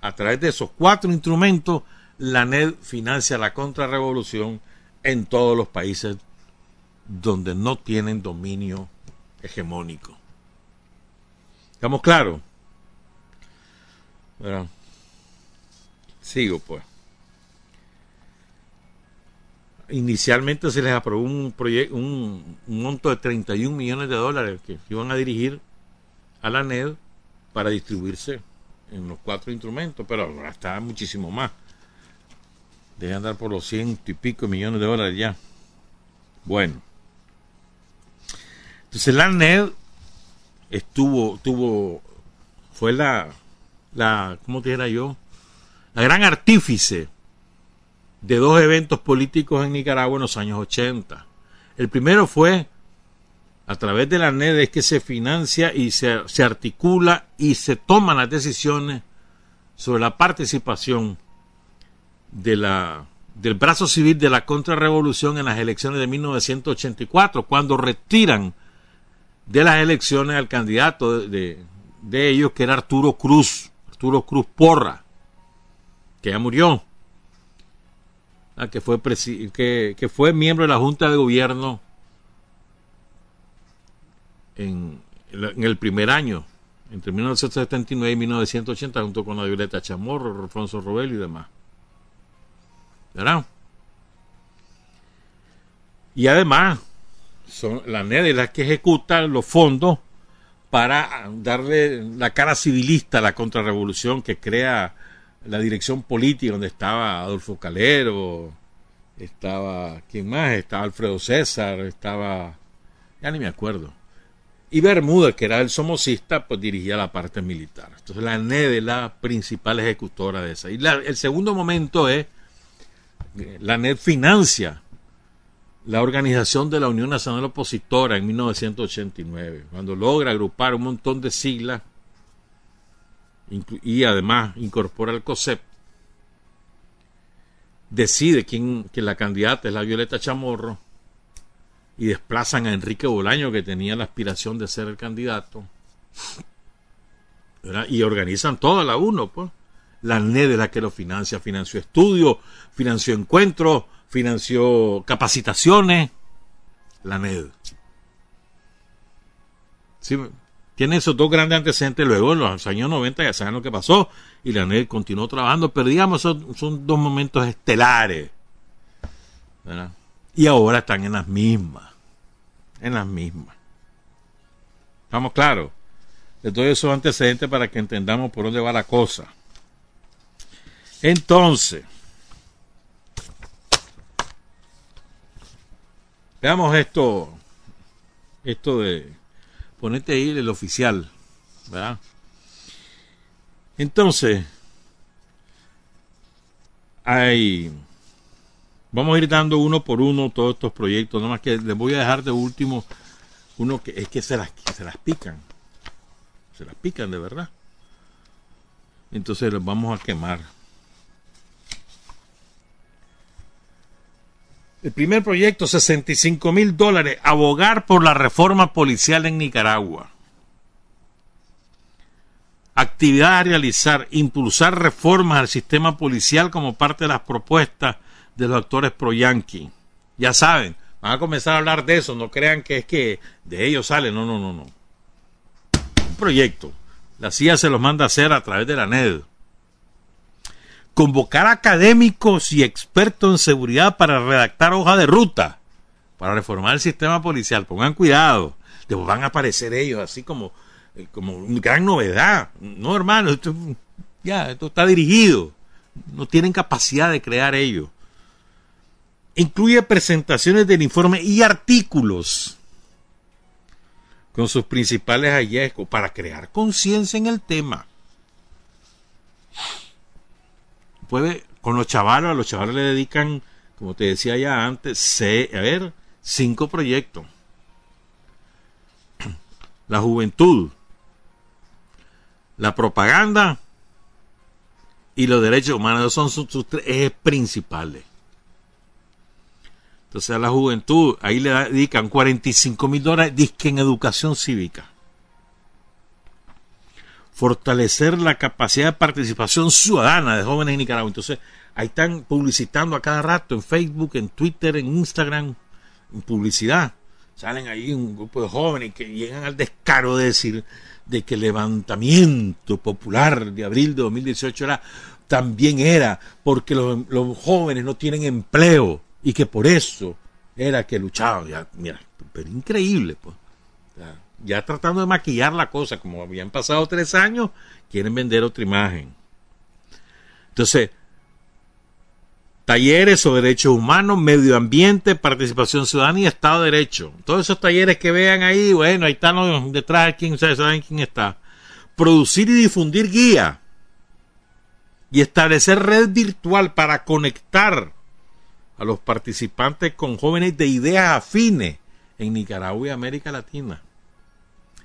A través de esos cuatro instrumentos, la NED financia la contrarrevolución en todos los países donde no tienen dominio hegemónico. ¿Estamos claros? sigo pues. Inicialmente se les aprobó un, proyecto, un, monto de 31 millones de dólares que iban a dirigir a la NED para distribuirse en los cuatro instrumentos, pero ahora está muchísimo más. Debe andar por los ciento y pico millones de dólares ya. Bueno. Entonces la NED estuvo, tuvo, fue la, la, ¿cómo te dijera yo? La gran artífice de dos eventos políticos en Nicaragua en los años 80. El primero fue a través de la NED es que se financia y se, se, articula y se toman las decisiones sobre la participación de del brazo civil de la contrarrevolución en las elecciones de 1984, cuando retiran de las elecciones al candidato de, de, ellos, que era Arturo Cruz, Arturo Cruz Porra, que ya murió, que, fue que, fue miembro de la Junta de Gobierno en, en, el primer año, entre 1979 y 1980, junto con la Violeta Chamorro, Alfonso Robel y demás. ¿Verdad? Y además, son la NED es la que ejecuta los fondos para darle la cara civilista a la contrarrevolución que crea la dirección política donde estaba Adolfo Calero, estaba, ¿quién más? Estaba Alfredo César, estaba, ya ni me acuerdo. Y Bermuda, que era el somocista, pues dirigía la parte militar. Entonces la NED es la principal ejecutora de esa. Y el segundo momento es, la NED financia la organización de la Unión Nacional Opositora en 1989, cuando logra agrupar un montón de siglas y además incorpora el COSEP, decide quién, que la candidata es la Violeta Chamorro y desplazan a Enrique Bolaño, que tenía la aspiración de ser el candidato, y organizan toda la UNO, pues. La NED es la que lo financia, financió estudios, financió encuentros, financió capacitaciones, la NED. Tiene esos dos grandes antecedentes. Luego, en los años 90, ya saben lo que pasó, y la continuó trabajando, pero digamos, son, son dos momentos estelares. Y ahora están en las mismas. En las mismas. ¿Estamos claros? De todos esos antecedentes para que entendamos por dónde va la cosa. Entonces, Veamos esto, esto de ponete ahí el oficial, ¿verdad? Entonces, hay, vamos a ir dando uno por uno todos estos proyectos, más que les voy a dejar de último uno que es que se las, se las pican, se las pican de verdad. Entonces los vamos a quemar. El primer proyecto, 65 mil dólares, abogar por la reforma policial en Nicaragua. Actividad a realizar, impulsar reformas al sistema policial como parte de las propuestas de los actores pro-yankee. Ya saben, van a comenzar a hablar de eso, no crean que es que de ellos sale, no, no, no, no. Un proyecto. La CIA se los manda a hacer a través de la NED. Convocar académicos y expertos en seguridad para redactar hoja de ruta para reformar el sistema policial. Pongan cuidado. Después van a aparecer ellos así como eh, como una gran novedad. No, hermano, esto, ya, esto está dirigido. No tienen capacidad de crear ellos. Incluye presentaciones del informe y artículos con sus principales hallazgos para crear conciencia en el tema. Puede, con los chavalos, a los chavalos le dedican, como te decía ya antes, a ver, cinco proyectos. La juventud, la propaganda y los derechos humanos son sus, tres ejes principales. Entonces a la juventud, ahí le dedican 45 mil dólares disque en educación cívica. Fortalecer la capacidad de participación ciudadana de jóvenes en Nicaragua. Entonces, ahí están publicitando a cada rato en Facebook, en Twitter, en Instagram, en publicidad. Salen ahí un grupo de jóvenes que llegan al descaro de decir, de que el levantamiento popular de abril de 2018 era, también era porque los, jóvenes no tienen empleo y que por eso era que luchaban. Mira, pero increíble, pues. Tratando de maquillar la cosa, como habían pasado tres años, quieren vender otra imagen. Entonces, talleres sobre derechos humanos, medio ambiente, participación ciudadana y Estado de Derecho. Todos esos talleres que vean ahí, bueno, ahí están los detrás, quién saben quién está. Producir y difundir guía y establecer red virtual para conectar a los participantes con jóvenes de ideas afines en Nicaragua y América Latina.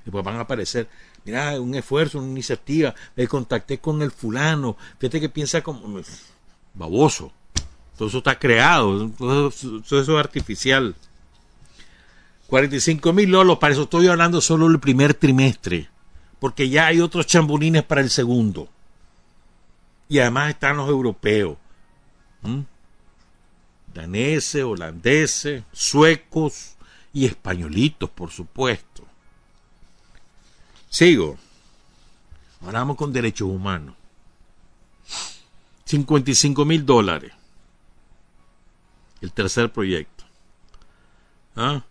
Después van a aparecer, mira, un esfuerzo, una iniciativa, me contacté con el fulano, fíjate que piensa como baboso todo eso está creado, todo eso, es artificial. 45 mil lolos, para eso estoy hablando solo del primer trimestre, porque ya hay otros chambulines para el segundo. Y además están los europeos, daneses, holandeses, suecos y españolitos, por supuesto. Sigo. Ahora vamos con derechos humanos. 55 mil dólares el tercer proyecto. ¿Ah?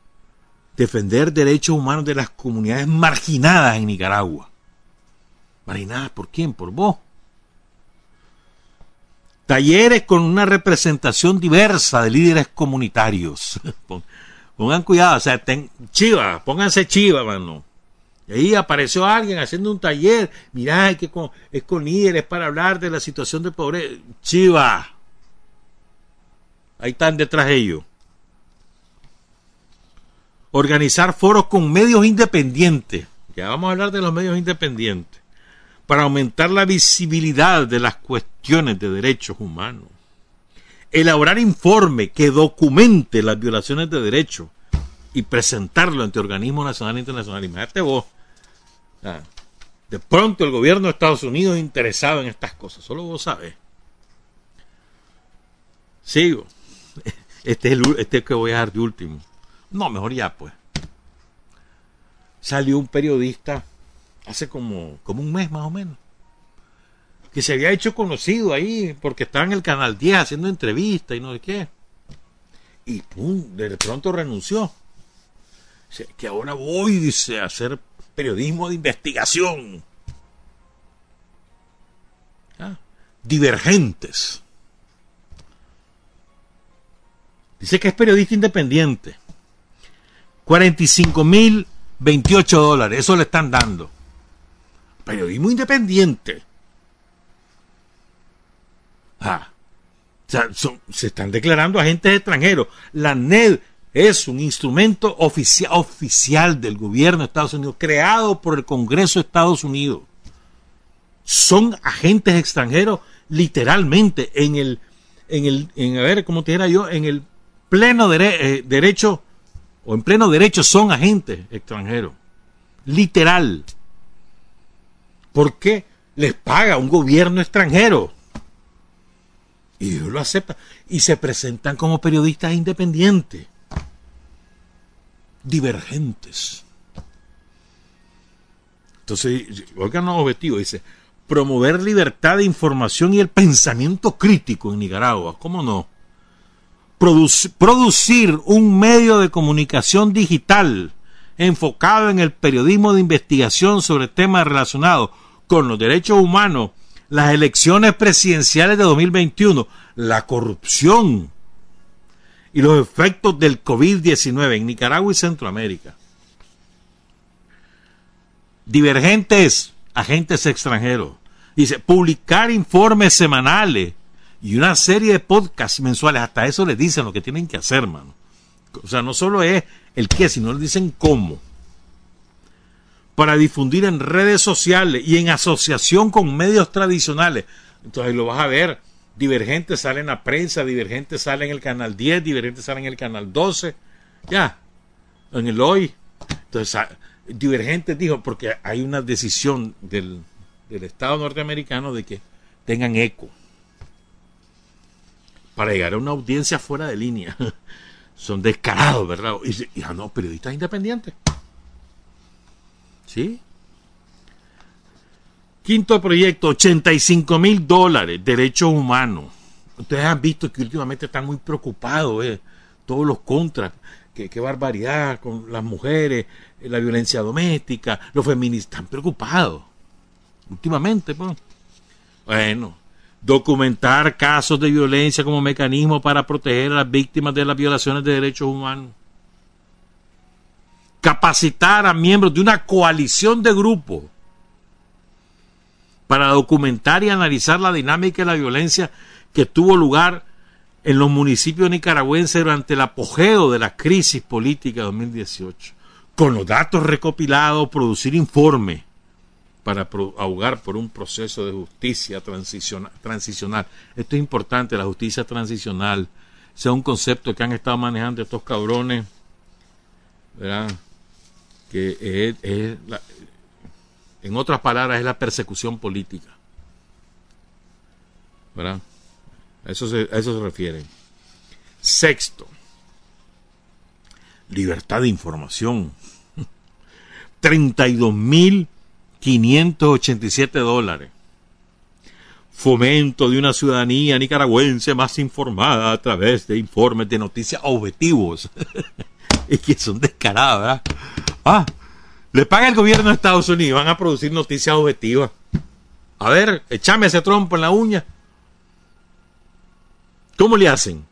Defender derechos humanos de las comunidades marginadas en Nicaragua. ¿Marginadas por quién? Por vos. Talleres con una representación diversa de líderes comunitarios. Pongan cuidado, o sea, chiva, pónganse chiva, mano. Y ahí apareció alguien haciendo un taller. Mirá, que es con líderes para hablar de la situación de pobreza. Chiva. Ahí están detrás de ellos. Organizar foros con medios independientes. Ya vamos a hablar de los medios independientes. Para aumentar la visibilidad de las cuestiones de derechos humanos. Elaborar informe que documente las violaciones de derechos y presentarlo ante organismos nacionales e internacionales. Imagínate vos. De pronto el gobierno de Estados Unidos interesado en estas cosas. Solo vos sabés. Sigo. Este es el este que voy a dar de último. No, mejor ya, pues. Salió un periodista hace como, como un mes más o menos. Que se había hecho conocido ahí porque estaba en el canal 10 haciendo entrevistas y no sé qué. Y pum, de pronto renunció. Que ahora voy, dice, a hacer periodismo de investigación. Ah, divergentes. Dice que es periodista independiente. 45 mil 28 dólares. Eso le están dando. Periodismo independiente. Ah. O sea, se están declarando agentes extranjeros. La NED es un instrumento oficial, del gobierno de Estados Unidos, creado por el Congreso de Estados Unidos. Son agentes extranjeros literalmente en el, en el, en, a ver, ¿cómo te era yo? En el pleno eh, derecho o en pleno derecho son agentes extranjeros. Literal. ¿Por qué? les paga un gobierno extranjero. Y Dios lo acepta. Y se presentan como periodistas independientes, divergentes. Entonces, oigan los objetivos, dice, promover libertad de información y el pensamiento crítico en Nicaragua. ¿Cómo no? producir un medio de comunicación digital enfocado en el periodismo de investigación sobre temas relacionados con los derechos humanos, las elecciones presidenciales de 2021, la corrupción y los efectos del COVID-19 en Nicaragua y Centroamérica. Divergentes, agentes extranjeros. Dice, publicar informes semanales y una serie de podcasts mensuales. Hasta eso les dicen lo que tienen que hacer, mano. O sea, no solo es el qué, sino les dicen cómo para difundir en redes sociales y en asociación con medios tradicionales. Entonces lo vas a ver. Divergente sale en la prensa, Divergente sale en el canal 10, Divergente sale en el canal 12, ya, en el hoy. Entonces, ah, Divergente dijo, porque hay una decisión del, del Estado norteamericano de que tengan eco para llegar a una audiencia fuera de línea. Son descarados, ¿verdad? Y, y ah, no, periodistas independientes. ¿Sí? Quinto proyecto, 85 mil dólares, derechos humanos. Ustedes han visto que últimamente están muy preocupados, eh, todos los contras. Qué, qué barbaridad con las mujeres, eh, la violencia doméstica, los feministas están preocupados. Últimamente, pues. Bueno, documentar casos de violencia como mecanismo para proteger a las víctimas de las violaciones de derechos humanos capacitar a miembros de una coalición de grupos para documentar y analizar la dinámica de la violencia que tuvo lugar en los municipios nicaragüenses durante el apogeo de la crisis política de 2018. Con los datos recopilados, producir informes para ahogar por un proceso de justicia transicional. Esto es importante, la justicia transicional, sea un concepto que han estado manejando estos cabrones, ¿verdad? que es, en otras palabras, es la persecución política. ¿Verdad? A eso se, a refiere. Sexto, libertad de información. 32.587 dólares. Fomento de una ciudadanía nicaragüense más informada a través de informes de noticias objetivos. es que son descarados, ¿verdad? Ah, le paga el gobierno de Estados Unidos, van a producir noticias objetivas. A ver, échame ese trompo en la uña. ¿Cómo le hacen?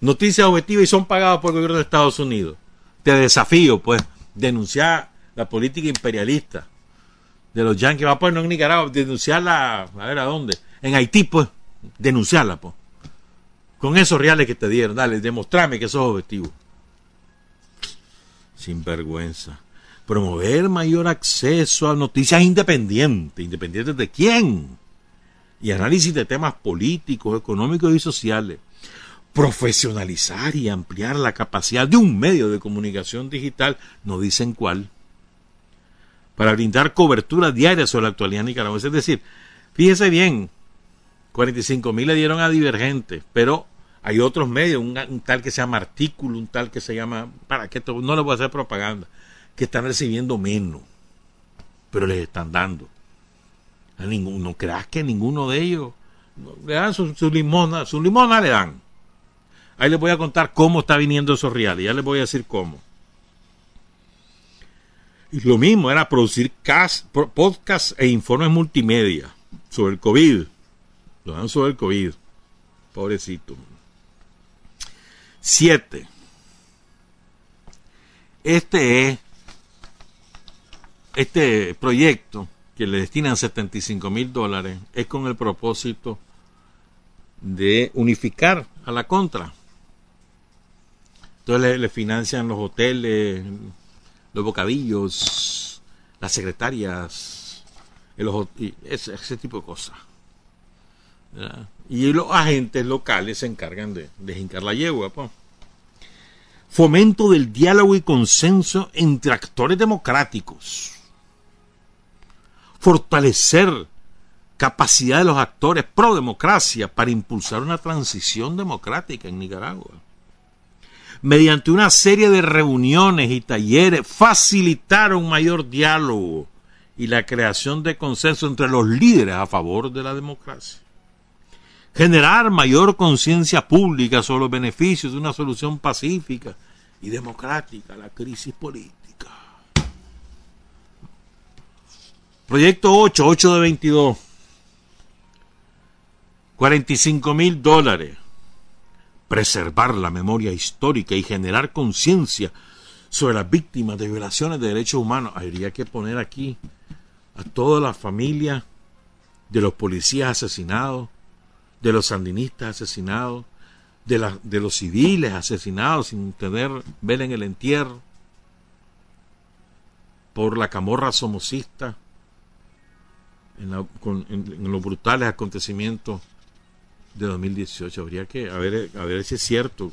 Noticias objetivas y son pagadas por el gobierno de Estados Unidos. Te desafío, pues, denunciar la política imperialista de los yanquis. Va pues no en Nicaragua, denunciarla, a ver a dónde. En Haití, pues, denunciarla, pues. Con esos reales que te dieron, dale, demostrame que sos objetivo sin vergüenza. Promover mayor acceso a noticias independientes. ¿Independientes de quién? Y análisis de temas políticos, económicos y sociales. Profesionalizar y ampliar la capacidad de un medio de comunicación digital, no dicen cuál, para brindar cobertura diaria sobre la actualidad nicaragüense. Es decir, fíjese bien, 45 mil le dieron a Divergente, pero hay otros medios, un, tal que se llama Artículo, un tal que se llama, para que no le voy a hacer propaganda, que están recibiendo menos, pero les están dando. A ninguno, no creas que ninguno de ellos le dan su, limona, su limona le dan. Ahí les voy a contar cómo está viniendo esos reales, ya les voy a decir cómo. Y lo mismo era producir cast, podcasts e informes multimedia sobre el COVID. Lo dan sobre el COVID. Pobrecito. Siete. Este es este proyecto que le destinan 75 mil dólares es con el propósito de unificar a la contra. Entonces le, financian los hoteles, los bocadillos, las secretarias, ese, tipo de cosas. Y los agentes locales se encargan de, de jincar la yegua. Fomento del diálogo y consenso entre actores democráticos. Fortalecer capacidad de los actores pro democracia para impulsar una transición democrática en Nicaragua. Mediante una serie de reuniones y talleres facilitar un mayor diálogo y la creación de consenso entre los líderes a favor de la democracia. Generar mayor conciencia pública sobre los beneficios de una solución pacífica y democrática a la crisis política. Proyecto 8, 8 de 22. 45 mil dólares. Preservar la memoria histórica y generar conciencia sobre las víctimas de violaciones de derechos humanos. Habría que poner aquí a toda la familia de los policías asesinados, de los sandinistas asesinados, de, de los civiles asesinados sin tener vela en el entierro, por la camorra somocista, en, los brutales acontecimientos de 2018. Habría que a ver, a ver si es cierto.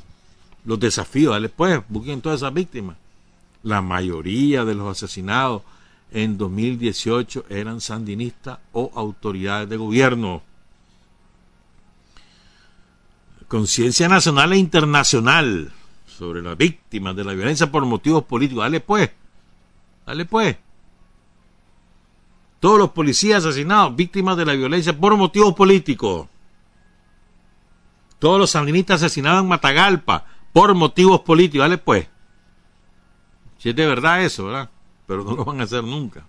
Los desafíos, dale pues, busquen todas esas víctimas. La mayoría de los asesinados en 2018 eran sandinistas o autoridades de gobierno. Conciencia nacional e internacional sobre las víctimas de la violencia por motivos políticos. Dale pues, dale pues. Todos los policías asesinados, víctimas de la violencia por motivos políticos. Todos los sandinistas asesinados en Matagalpa por motivos políticos. Dale pues. Si es de verdad eso, ¿verdad? Pero no lo van a hacer nunca.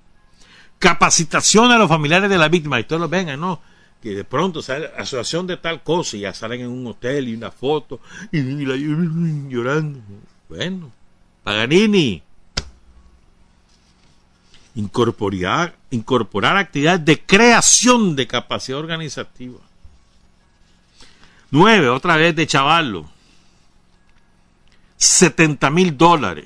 Capacitación a los familiares de la víctima. Y todos lo vengan, ¿no? Que de pronto sale asociación de tal cosa y ya salen en un hotel y una foto y, la, llorando. Bueno, Paganini. Incorporar, incorporar actividades de creación de capacidad organizativa. Nueve, otra vez de chavallo. 70 mil dólares.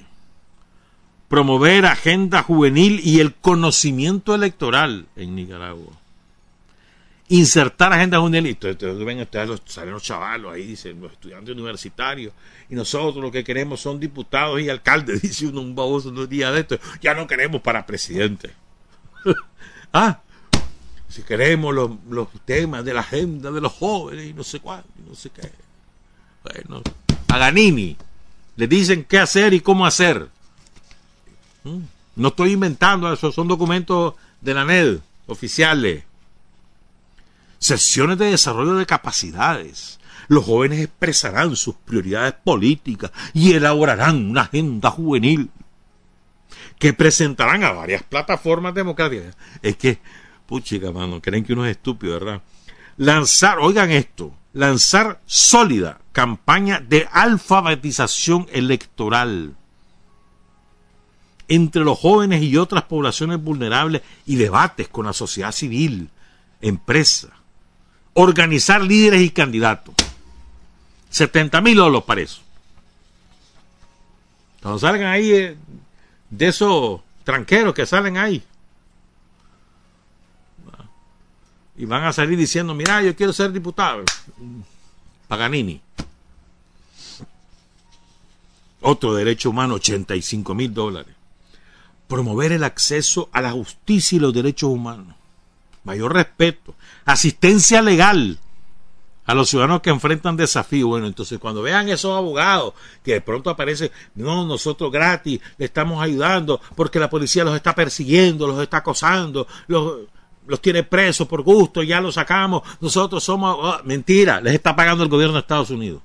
Promover agenda juvenil y el conocimiento electoral en Nicaragua. Insertar agenda juvenil. Entonces, ven, ustedes salen los chavalos ahí, dicen los estudiantes universitarios. Y nosotros lo que queremos son diputados y alcaldes, dice uno un baboso unos días de esto. Ya no queremos para presidente. ah, si queremos los, los, temas de la agenda de los jóvenes y no sé cuál, y no sé qué. Bueno, a Ganini le dicen qué hacer y cómo hacer. Mm, no estoy inventando eso, son documentos de la NED, oficiales. Sesiones de desarrollo de capacidades. Los jóvenes expresarán sus prioridades políticas y elaborarán una agenda juvenil que presentarán a varias plataformas democráticas. Es que Puchica, mano, creen que uno es estúpido, ¿verdad? Lanzar, oigan esto, lanzar sólida campaña de alfabetización electoral entre los jóvenes y otras poblaciones vulnerables y debates con la sociedad civil, empresa, organizar líderes y candidatos. 70 mil dólares para eso. Cuando salgan ahí eh, de esos tranqueros que salen ahí, y van a salir diciendo, mira, yo quiero ser diputado. Paganini. Otro derecho humano, 85 mil dólares. Promover el acceso a la justicia y los derechos humanos. Mayor respeto. Asistencia legal a los ciudadanos que enfrentan desafíos. Bueno, entonces cuando vean esos abogados que de pronto aparecen, no, nosotros gratis le estamos ayudando porque la policía los está persiguiendo, los está acosando, los tiene presos por gusto, ya los sacamos, nosotros somos... Oh, mentira, les está pagando el gobierno de Estados Unidos.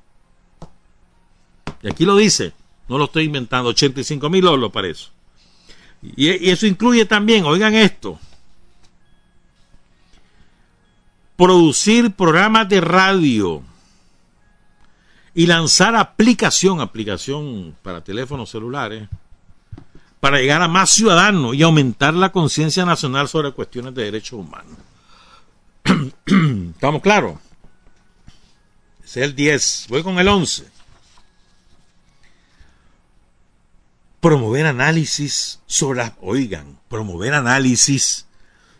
Y aquí lo dice, no lo estoy inventando, 85 mil dólares para eso. Y eso incluye también, oigan esto, producir programas de radio y lanzar aplicación, aplicación para teléfonos celulares, para llegar a más ciudadanos y aumentar la conciencia nacional sobre cuestiones de derechos humanos. ¿Estamos claros? Es el 10. Voy con el 11. Promover análisis sobre oigan, promover análisis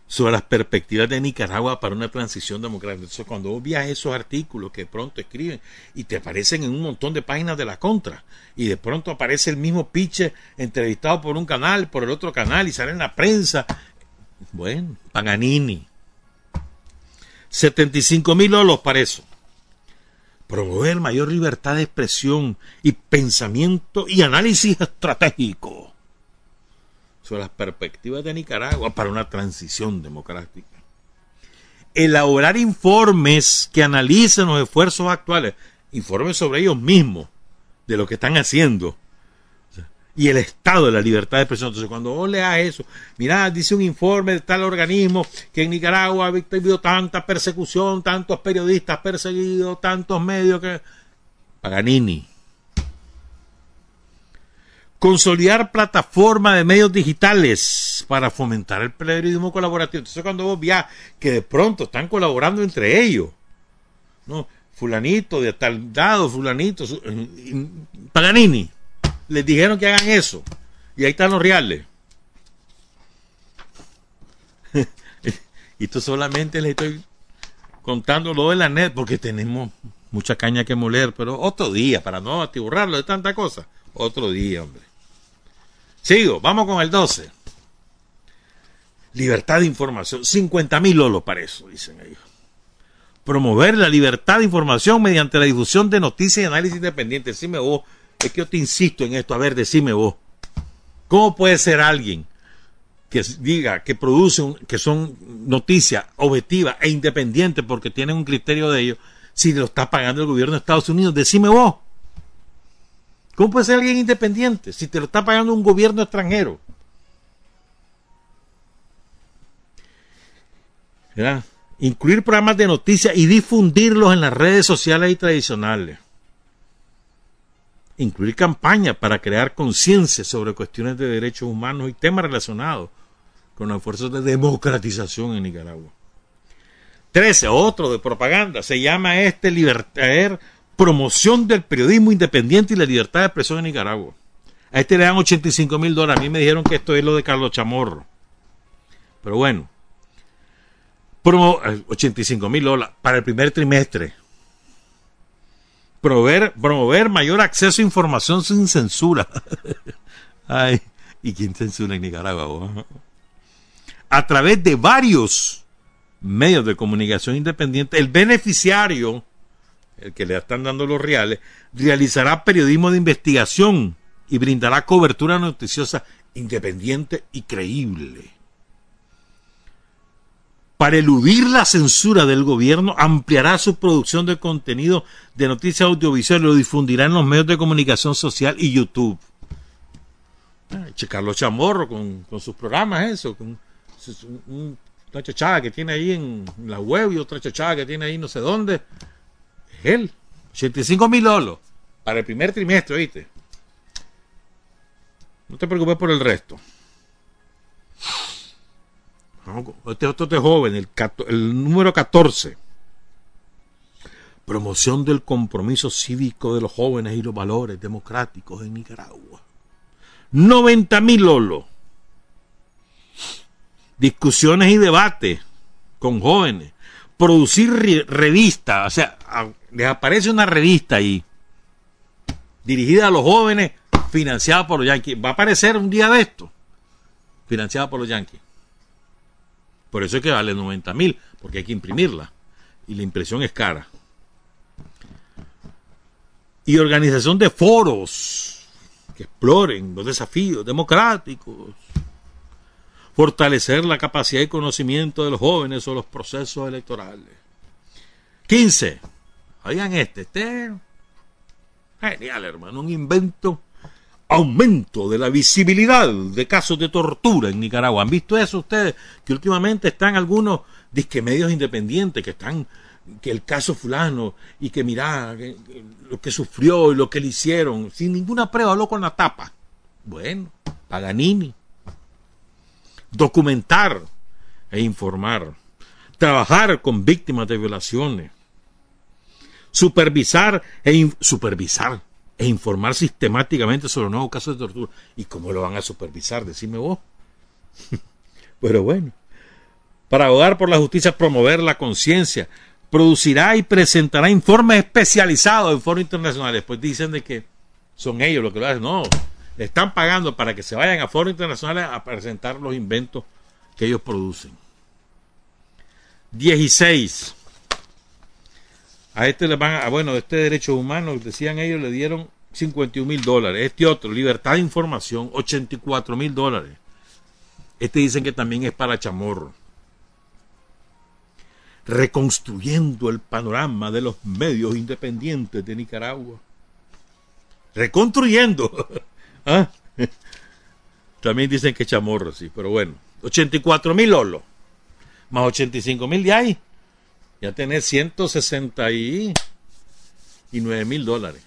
sobre las perspectivas de Nicaragua para una transición democrática. Entonces, cuando vos veas esos artículos que pronto escriben y te aparecen en un montón de páginas de la contra, y de pronto aparece el mismo piche entrevistado por un canal, por el otro canal, y sale en la prensa. Bueno, Paganini. 75 mil lolos para eso. Promover mayor libertad de expresión y pensamiento y análisis estratégico sobre las perspectivas de Nicaragua para una transición democrática. Elaborar informes que analicen los esfuerzos actuales, informes sobre ellos mismos, de lo que están haciendo y el estado de la libertad de expresión. Entonces, cuando vos leas eso, mirá, dice un informe de tal organismo que en Nicaragua ha habido tanta persecución, tantos periodistas perseguidos, tantos medios que... Paganini. Consolidar plataforma de medios digitales para fomentar el periodismo colaborativo. Entonces, cuando vos veas que de pronto están colaborando entre ellos, ¿no? Fulanito de tal dado, fulanito, Paganini les dijeron que hagan eso. Y ahí están los reales. y esto solamente les estoy contando lo de la net porque tenemos mucha caña que moler, pero otro día, para no atiburrarlo de tanta cosa. Otro día, hombre. Sigo, vamos con el 12. Libertad de información. 50 mil lolos para eso, dicen ellos. Promover la libertad de información mediante la difusión de noticias y análisis independientes. Sí me vos es que yo te insisto en esto. A ver, decime vos. ¿Cómo puede ser alguien que diga que produce, que son noticias objetivas e independientes porque tienen un criterio de ello, si lo está pagando el gobierno de Estados Unidos? Decime vos. ¿Cómo puede ser alguien independiente si te lo está pagando un gobierno extranjero? Incluir programas de noticias y difundirlos en las redes sociales y tradicionales incluir campañas para crear conciencia sobre cuestiones de derechos humanos y temas relacionados con los esfuerzos de democratización en Nicaragua. 13. Otro de propaganda. Se llama este libertad, promoción del periodismo independiente y la libertad de expresión en Nicaragua. A este le dan 85 mil dólares. A mí me dijeron que esto es lo de Carlos Chamorro. Pero bueno. 85 mil dólares para el primer trimestre promover, promover mayor acceso a información sin censura. Ay, ¿y quién censura en Nicaragua? A través de varios medios de comunicación independiente, el beneficiario, el que le están dando los reales, realizará periodismo de investigación y brindará cobertura noticiosa independiente y creíble para eludir la censura del gobierno, ampliará su producción de contenido de noticias audiovisuales lo difundirá en los medios de comunicación social y YouTube. Che Carlos Chamorro con, sus programas, eso, con una chachada que tiene ahí en la web y otra chachada que tiene ahí no sé dónde. Él. 85 mil lolos para el primer trimestre, ¿viste? No te preocupes por el resto. Este otro joven, el, número 14. Promoción del compromiso cívico de los jóvenes y los valores democráticos en Nicaragua. 90 mil Lolo. Discusiones y debates con jóvenes. Producir revistas. O sea, les aparece una revista ahí. Dirigida a los jóvenes, financiada por los Yankees. Va a aparecer un día de esto. Financiada por los Yankees. Por eso es que vale 90 mil, porque hay que imprimirla. Y la impresión es cara. Y organización de foros que exploren los desafíos democráticos. Fortalecer la capacidad y conocimiento de los jóvenes sobre los procesos electorales. 15. Oigan este, este. Genial, hermano. Un invento aumento de la visibilidad de casos de tortura en Nicaragua. ¿Han visto eso ustedes? Que últimamente están algunos disque medios independientes que están que el caso fulano y que mira lo que sufrió y lo que le hicieron sin ninguna prueba habló con la tapa. Bueno, Paganini. Documentar e informar. Trabajar con víctimas de violaciones. Supervisar e supervisar e informar sistemáticamente sobre nuevos casos de tortura. ¿Y cómo lo van a supervisar? Decime vos. Pero bueno, para abogar por la justicia, promover la conciencia, producirá y presentará informes especializados en foros internacionales. Pues dicen de que son ellos los que lo hacen. No, le están pagando para que se vayan a foros internacionales a presentar los inventos que ellos producen. 16 A este le van a, bueno, este derecho humano, decían ellos, le dieron 51 mil dólares. Este otro, libertad de información, 84 mil dólares. Este dicen que también es para chamorro. Reconstruyendo el panorama de los medios independientes de Nicaragua. Reconstruyendo. ¿Ah? También dicen que chamorro, sí, pero bueno. 84 mil Lolo. Más 85 mil de ahí. Ya tenés 169 mil dólares.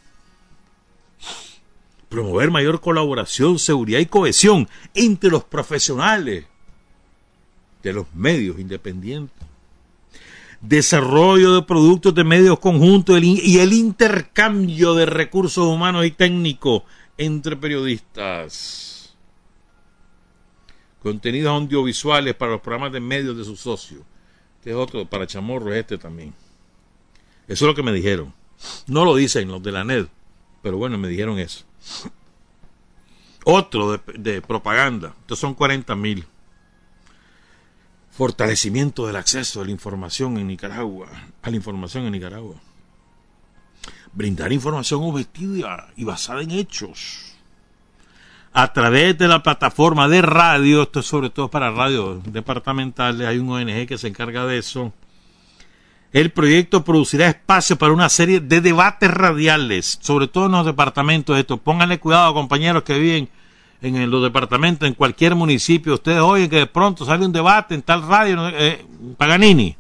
Promover mayor colaboración, seguridad y cohesión entre los profesionales de los medios independientes. Desarrollo de productos de medios conjuntos y el intercambio de recursos humanos y técnicos entre periodistas. Contenidos audiovisuales para los programas de medios de sus socios. Este es otro, para Chamorro este también. Eso es lo que me dijeron. No lo dicen los de la NED, pero bueno, me dijeron eso. Otro de, propaganda. Estos son 40 mil. Fortalecimiento del acceso a la información en Nicaragua. A la información en Nicaragua. Brindar información objetiva y basada en hechos. A través de la plataforma de radio, esto es sobre todo para radios departamentales, hay un ONG que se encarga de eso el proyecto producirá espacio para una serie de debates radiales, sobre todo en los departamentos. Esto, pónganle cuidado, compañeros que viven en los departamentos, en cualquier municipio. Ustedes oyen que de pronto sale un debate en tal radio, eh, Paganini.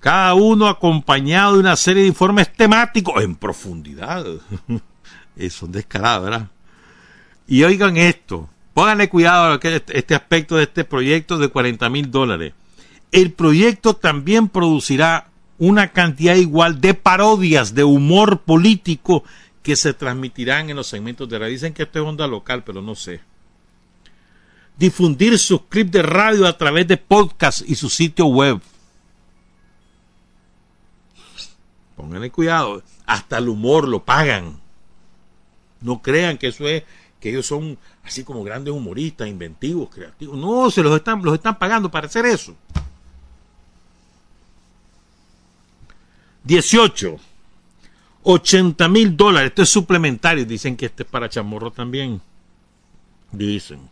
Cada uno acompañado de una serie de informes temáticos en profundidad. Eso es descarado, ¿verdad? Y oigan esto. Pónganle cuidado a este, este aspecto de este proyecto de 40 mil dólares. El proyecto también producirá una cantidad igual de parodias de humor político que se transmitirán en los segmentos de radio. Dicen que esto es onda local, pero no sé. Difundir sus clips de radio a través de podcast y su sitio web. Pónganle cuidado. Hasta el humor lo pagan. No crean que eso es que ellos son así como grandes humoristas, inventivos, creativos. No, se los están, los están pagando para hacer eso. 18. 80 mil dólares. Esto es suplementario. Dicen que este es para chamorro también. Dicen.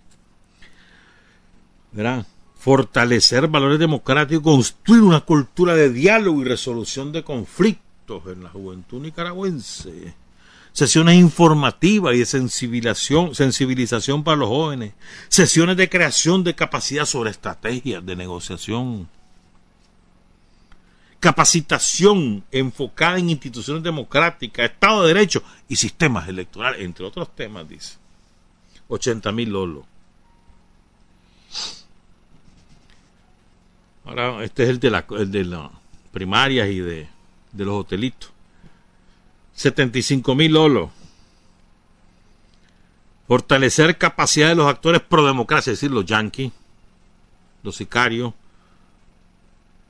¿Verdad? Fortalecer valores democráticos, construir una cultura de diálogo y resolución de conflictos en la juventud nicaragüense sesiones informativas y de sensibilización, sensibilización para los jóvenes, sesiones de creación de capacidad sobre estrategias de negociación, capacitación enfocada en instituciones democráticas, Estado de Derecho y sistemas electorales, entre otros temas, dice. 80 mil lolos. Ahora, este es el de, la, el de las primarias y de, de los hotelitos. 75 mil lolos. Fortalecer capacidad de los actores pro democracia, es decir, los yanquis, los sicarios,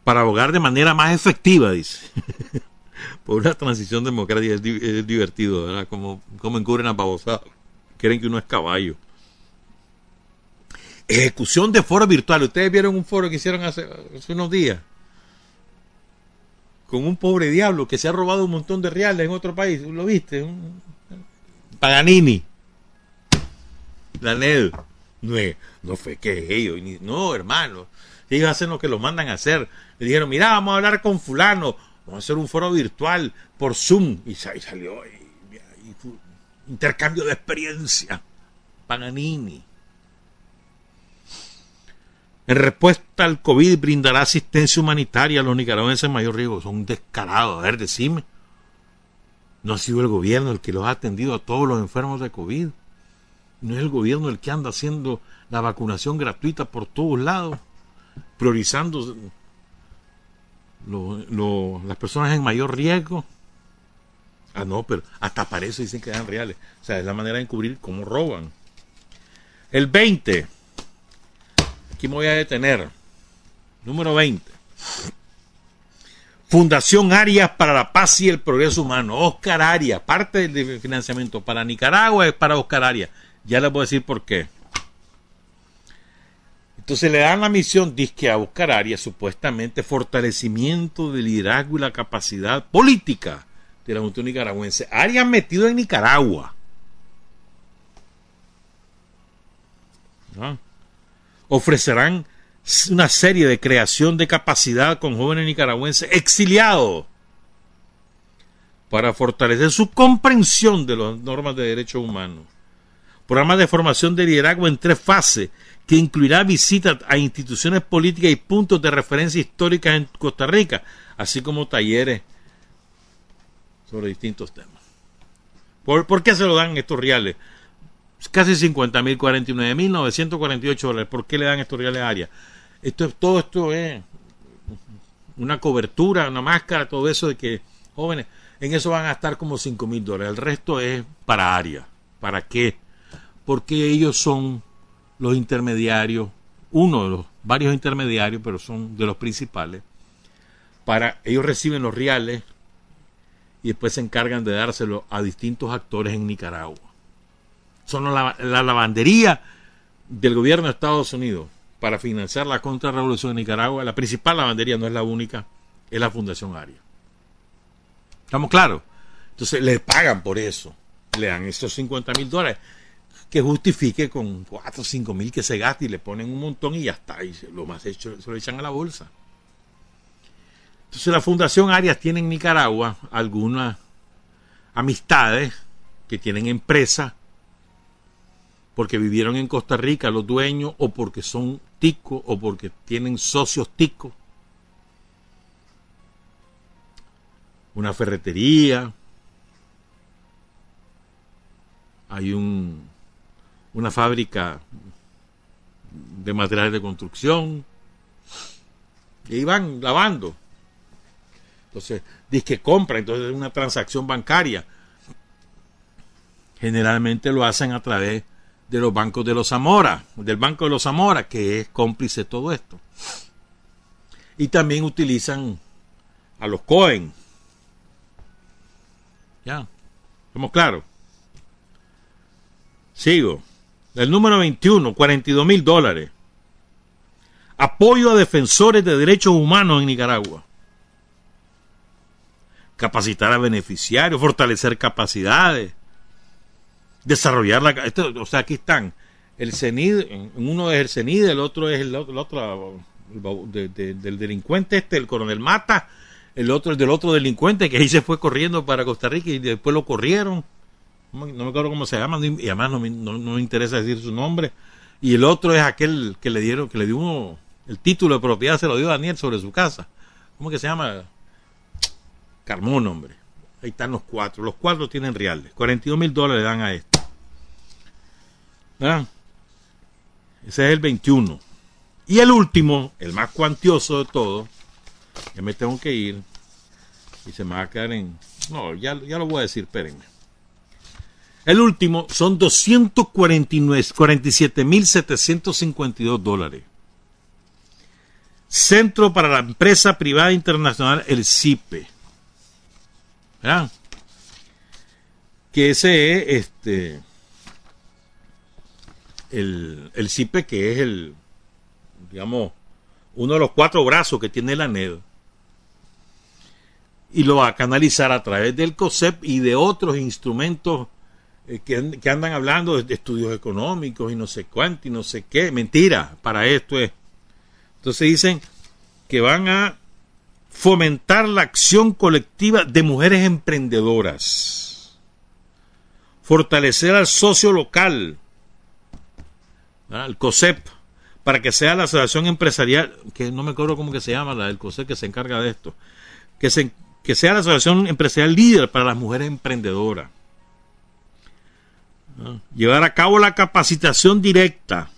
para abogar de manera más efectiva, dice, por una transición democrática. Es, divertido, ¿verdad? Como, como encubren a babosadas. Creen que uno es caballo. Ejecución de foro virtual. Ustedes vieron un foro que hicieron hace unos días con un pobre diablo que se ha robado un montón de reales en otro país. ¿Lo viste? Paganini. La NED. No, fue que ellos. No, hermano. Ellos hacen lo que lo mandan a hacer. Le dijeron, mira, vamos a hablar con fulano. Vamos a hacer un foro virtual por Zoom. Y salió. intercambio de experiencia. Paganini. En respuesta al COVID brindará asistencia humanitaria a los nicaragüenses en mayor riesgo. Son descarados. A ver, decime. No ha sido el gobierno el que los ha atendido a todos los enfermos de COVID. No es el gobierno el que anda haciendo la vacunación gratuita por todos lados, priorizando las personas en mayor riesgo. Ah, no, pero hasta para eso dicen que dan reales. O sea, es la manera de encubrir cómo roban. El 20 Aquí me voy a detener. Número 20. Fundación Arias para la Paz y el Progreso Humano. Oscar Arias. Parte del financiamiento para Nicaragua es para Oscar Arias. Ya les voy a decir por qué. Entonces le dan la misión, disque a buscar áreas, supuestamente fortalecimiento del liderazgo y la capacidad política de la Junta Nicaragüense. Arias metido en Nicaragua. Ofrecerán una serie de creación de capacidad con jóvenes nicaragüenses exiliados para fortalecer su comprensión de las normas de derechos humanos. Programa de formación de liderazgo en tres fases que incluirá visitas a instituciones políticas y puntos de referencia históricas en Costa Rica, así como talleres sobre distintos temas. ¿Por, qué se lo dan estos reales? Casi 50 mil, 49 mil 948 dólares. ¿Por qué le dan estos reales a área? Esto, todo esto es una cobertura, una máscara, todo eso de que jóvenes, en eso van a estar como 5 mil dólares. El resto es para área. ¿Para qué? Porque ellos son los intermediarios, uno de los varios intermediarios, pero son de los principales, para ellos reciben los reales y después se encargan de dárselo a distintos actores en Nicaragua. Son la, lavandería del gobierno de Estados Unidos para financiar la contrarrevolución en Nicaragua. La principal lavandería no es la única, es la Fundación ARIA. ¿Estamos claros? Entonces les pagan por eso. Le dan esos 50 mil dólares que justifique con 4 o 5 mil que se gaste y le ponen un montón y ya está. Y lo más hecho se lo echan a la bolsa. Entonces la Fundación Arias tiene en Nicaragua algunas amistades que tienen empresas porque vivieron en Costa Rica los dueños o porque son ticos o porque tienen socios ticos. Una ferretería. Hay un una fábrica de materiales de construcción. Y van lavando. Entonces, dice que compra, entonces es una transacción bancaria. Generalmente lo hacen a través de los bancos de los Zamora, del Banco de los Zamora, que es cómplice de todo esto. Y también utilizan a los Cohen. Ya, ¿estamos claros? Sigo. El número 21, 42 mil dólares. Apoyo a defensores de derechos humanos en Nicaragua. Capacitar a beneficiarios, fortalecer capacidades, desarrollar la... o sea, aquí están. El CENID, uno es el CENID, el otro es el otro, del delincuente este, el coronel Mata, el otro es del otro delincuente que ahí se fue corriendo para Costa Rica y después lo corrieron no me acuerdo cómo se llama, y además no me, interesa decir su nombre. Y el otro es aquel que le dieron, que le dio uno, el título de propiedad se lo dio Daniel sobre su casa. ¿Cómo que se llama? Carmón, hombre. Ahí están los cuatro. Los cuatro tienen reales. 42 mil dólares le dan a esto. ¿Verdad? Ese es el 21. Y el último, el más cuantioso de todos, ya me tengo que ir y se me va a quedar en... No, ya, ya lo voy a decir, espérenme. El último son 247.752 dólares. Centro para la Empresa Privada Internacional, el CIPE. ¿Verdad? Que ese es este, el, el CIPE que es el, digamos, uno de los cuatro brazos que tiene la NED. Y lo va a canalizar a través del COSEP y de otros instrumentos eh, que, andan hablando de estudios económicos y no sé cuánto y no sé qué. Mentira, para esto es. Entonces dicen que van a fomentar la acción colectiva de mujeres emprendedoras, fortalecer al socio local, al COSEP, para que sea la asociación empresarial, que no me acuerdo cómo que se llama, la del COSEP que se encarga de esto, que sea la asociación empresarial líder para las mujeres emprendedoras llevar a cabo la capacitación directa,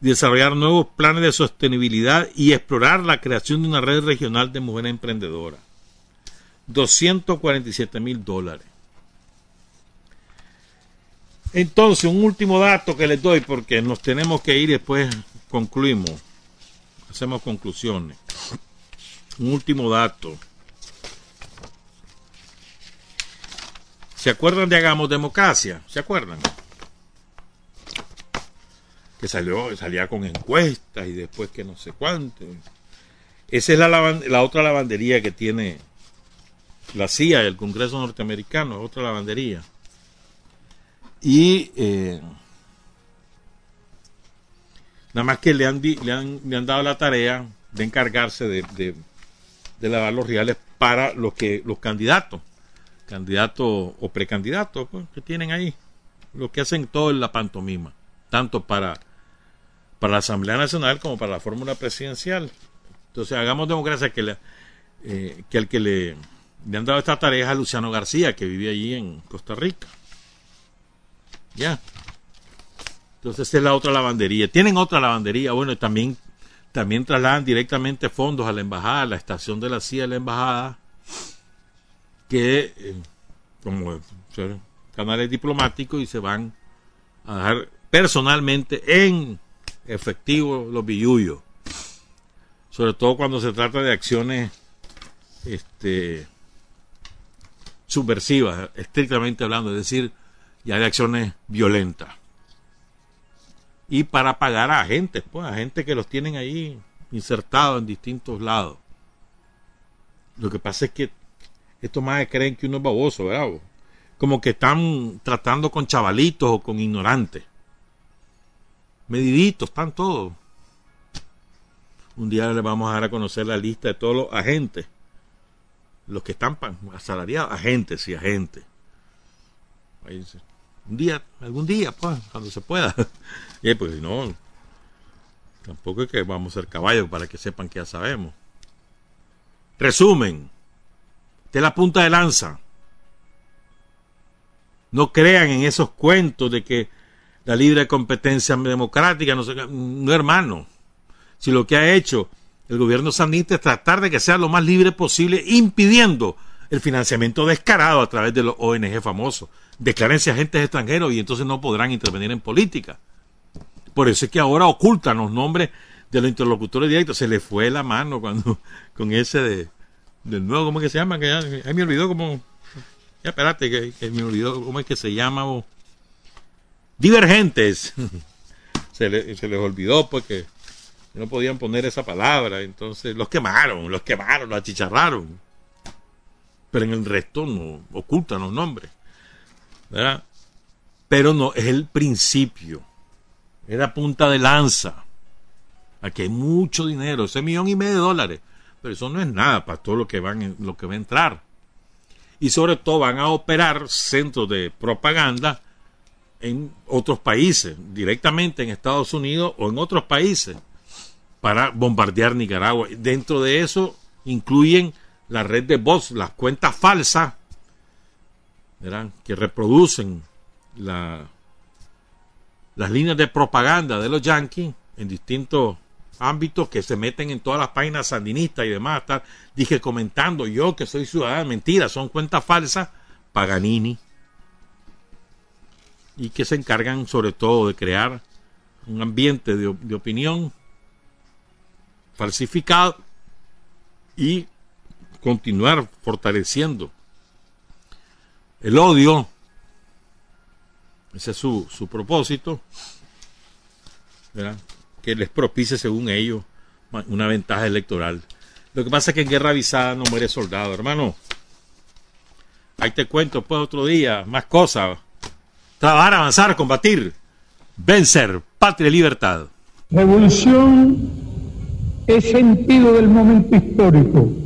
desarrollar nuevos planes de sostenibilidad y explorar la creación de una red regional de mujeres emprendedoras. 247 mil dólares. Entonces, un último dato que les doy porque nos tenemos que ir y después concluimos. Hacemos conclusiones. Un último dato. ¿Se acuerdan de Hagamos Democracia? ¿Se acuerdan? que salió, salía con encuestas y después que no sé cuánto. Esa es la, la otra lavandería que tiene la CIA, el Congreso norteamericano, otra lavandería. Y eh, nada más que le han, le han, le han dado la tarea de encargarse de, de, lavar los reales para los que los candidatos, candidatos o precandidatos pues, que tienen ahí, lo que hacen todo en la pantomima, tanto para, para la Asamblea Nacional como para la fórmula presidencial. Entonces hagamos democracia que, le, eh, que al que le, le han dado esta tarea a Luciano García, que vive allí en Costa Rica. Ya. Entonces es la otra lavandería. Tienen otra lavandería. Bueno, también, también trasladan directamente fondos a la embajada, a la estación de la CIA de la embajada, que eh, como canales diplomáticos y se van a dejar personalmente en efectivo los billullos. Sobre todo cuando se trata de acciones este, subversivas, estrictamente hablando, es decir, ya de acciones violentas. Y para pagar a agentes, pues, a gente que los tienen ahí insertados en distintos lados. Lo que pasa es que estos más creen que uno es baboso, ¿verdad? Como que están tratando con chavalitos o con ignorantes. Mediditos, están todos. Un día les vamos a dar a conocer la lista de todos los agentes los que están asalariados, agentes y agentes. Un día, algún día, pues, cuando se pueda. y pues si no, tampoco es que vamos a ser caballos para que sepan que ya sabemos. Resumen, de la punta de lanza. No crean en esos cuentos de que la libre competencia democrática, no, no hermano. Si lo que ha hecho el gobierno sandinista es tratar de que sea lo más libre posible, impidiendo el financiamiento descarado a través de los ONG famosos. Declárense agentes extranjeros y entonces no podrán intervenir en política. Por eso es que ahora ocultan los nombres de los interlocutores directos. Se le fue la mano cuando con ese de del nuevo, ¿cómo es que se llama? Que me olvidó cómo. Ya espérate, que, me olvidó cómo es que se llama. Divergentes. se, se les olvidó porque no podían poner esa palabra, entonces los quemaron, los quemaron, los achicharraron. Pero en el resto no ocultan los nombres. ¿verdad? Pero no, es el principio. Era punta de lanza. Aquí hay mucho dinero, ese millón y medio de dólares. Pero eso no es nada para todo lo que, van, lo que va a entrar. Y sobre todo van a operar centros de propaganda en otros países, directamente en Estados Unidos o en otros países para bombardear Nicaragua. Dentro de eso incluyen la red de bots, las cuentas falsas, que reproducen la, las líneas de propaganda de los yanquis en distintos ámbitos que se meten en todas las páginas sandinistas y demás. Dije, comentando yo que soy ciudadano, mentira, son cuentas falsas, Paganini, y que se encargan sobre todo de crear un ambiente de opinión falsificado y continuar fortaleciendo el odio. Ese es su, su propósito, que les propicie, según ellos, una ventaja electoral. Lo que pasa es que en guerra avisada no muere soldado, hermano. Ahí te cuento, pues otro día, más cosas. Trabajar, avanzar, combatir, vencer, patria y libertad. Revolución es sentido del momento histórico,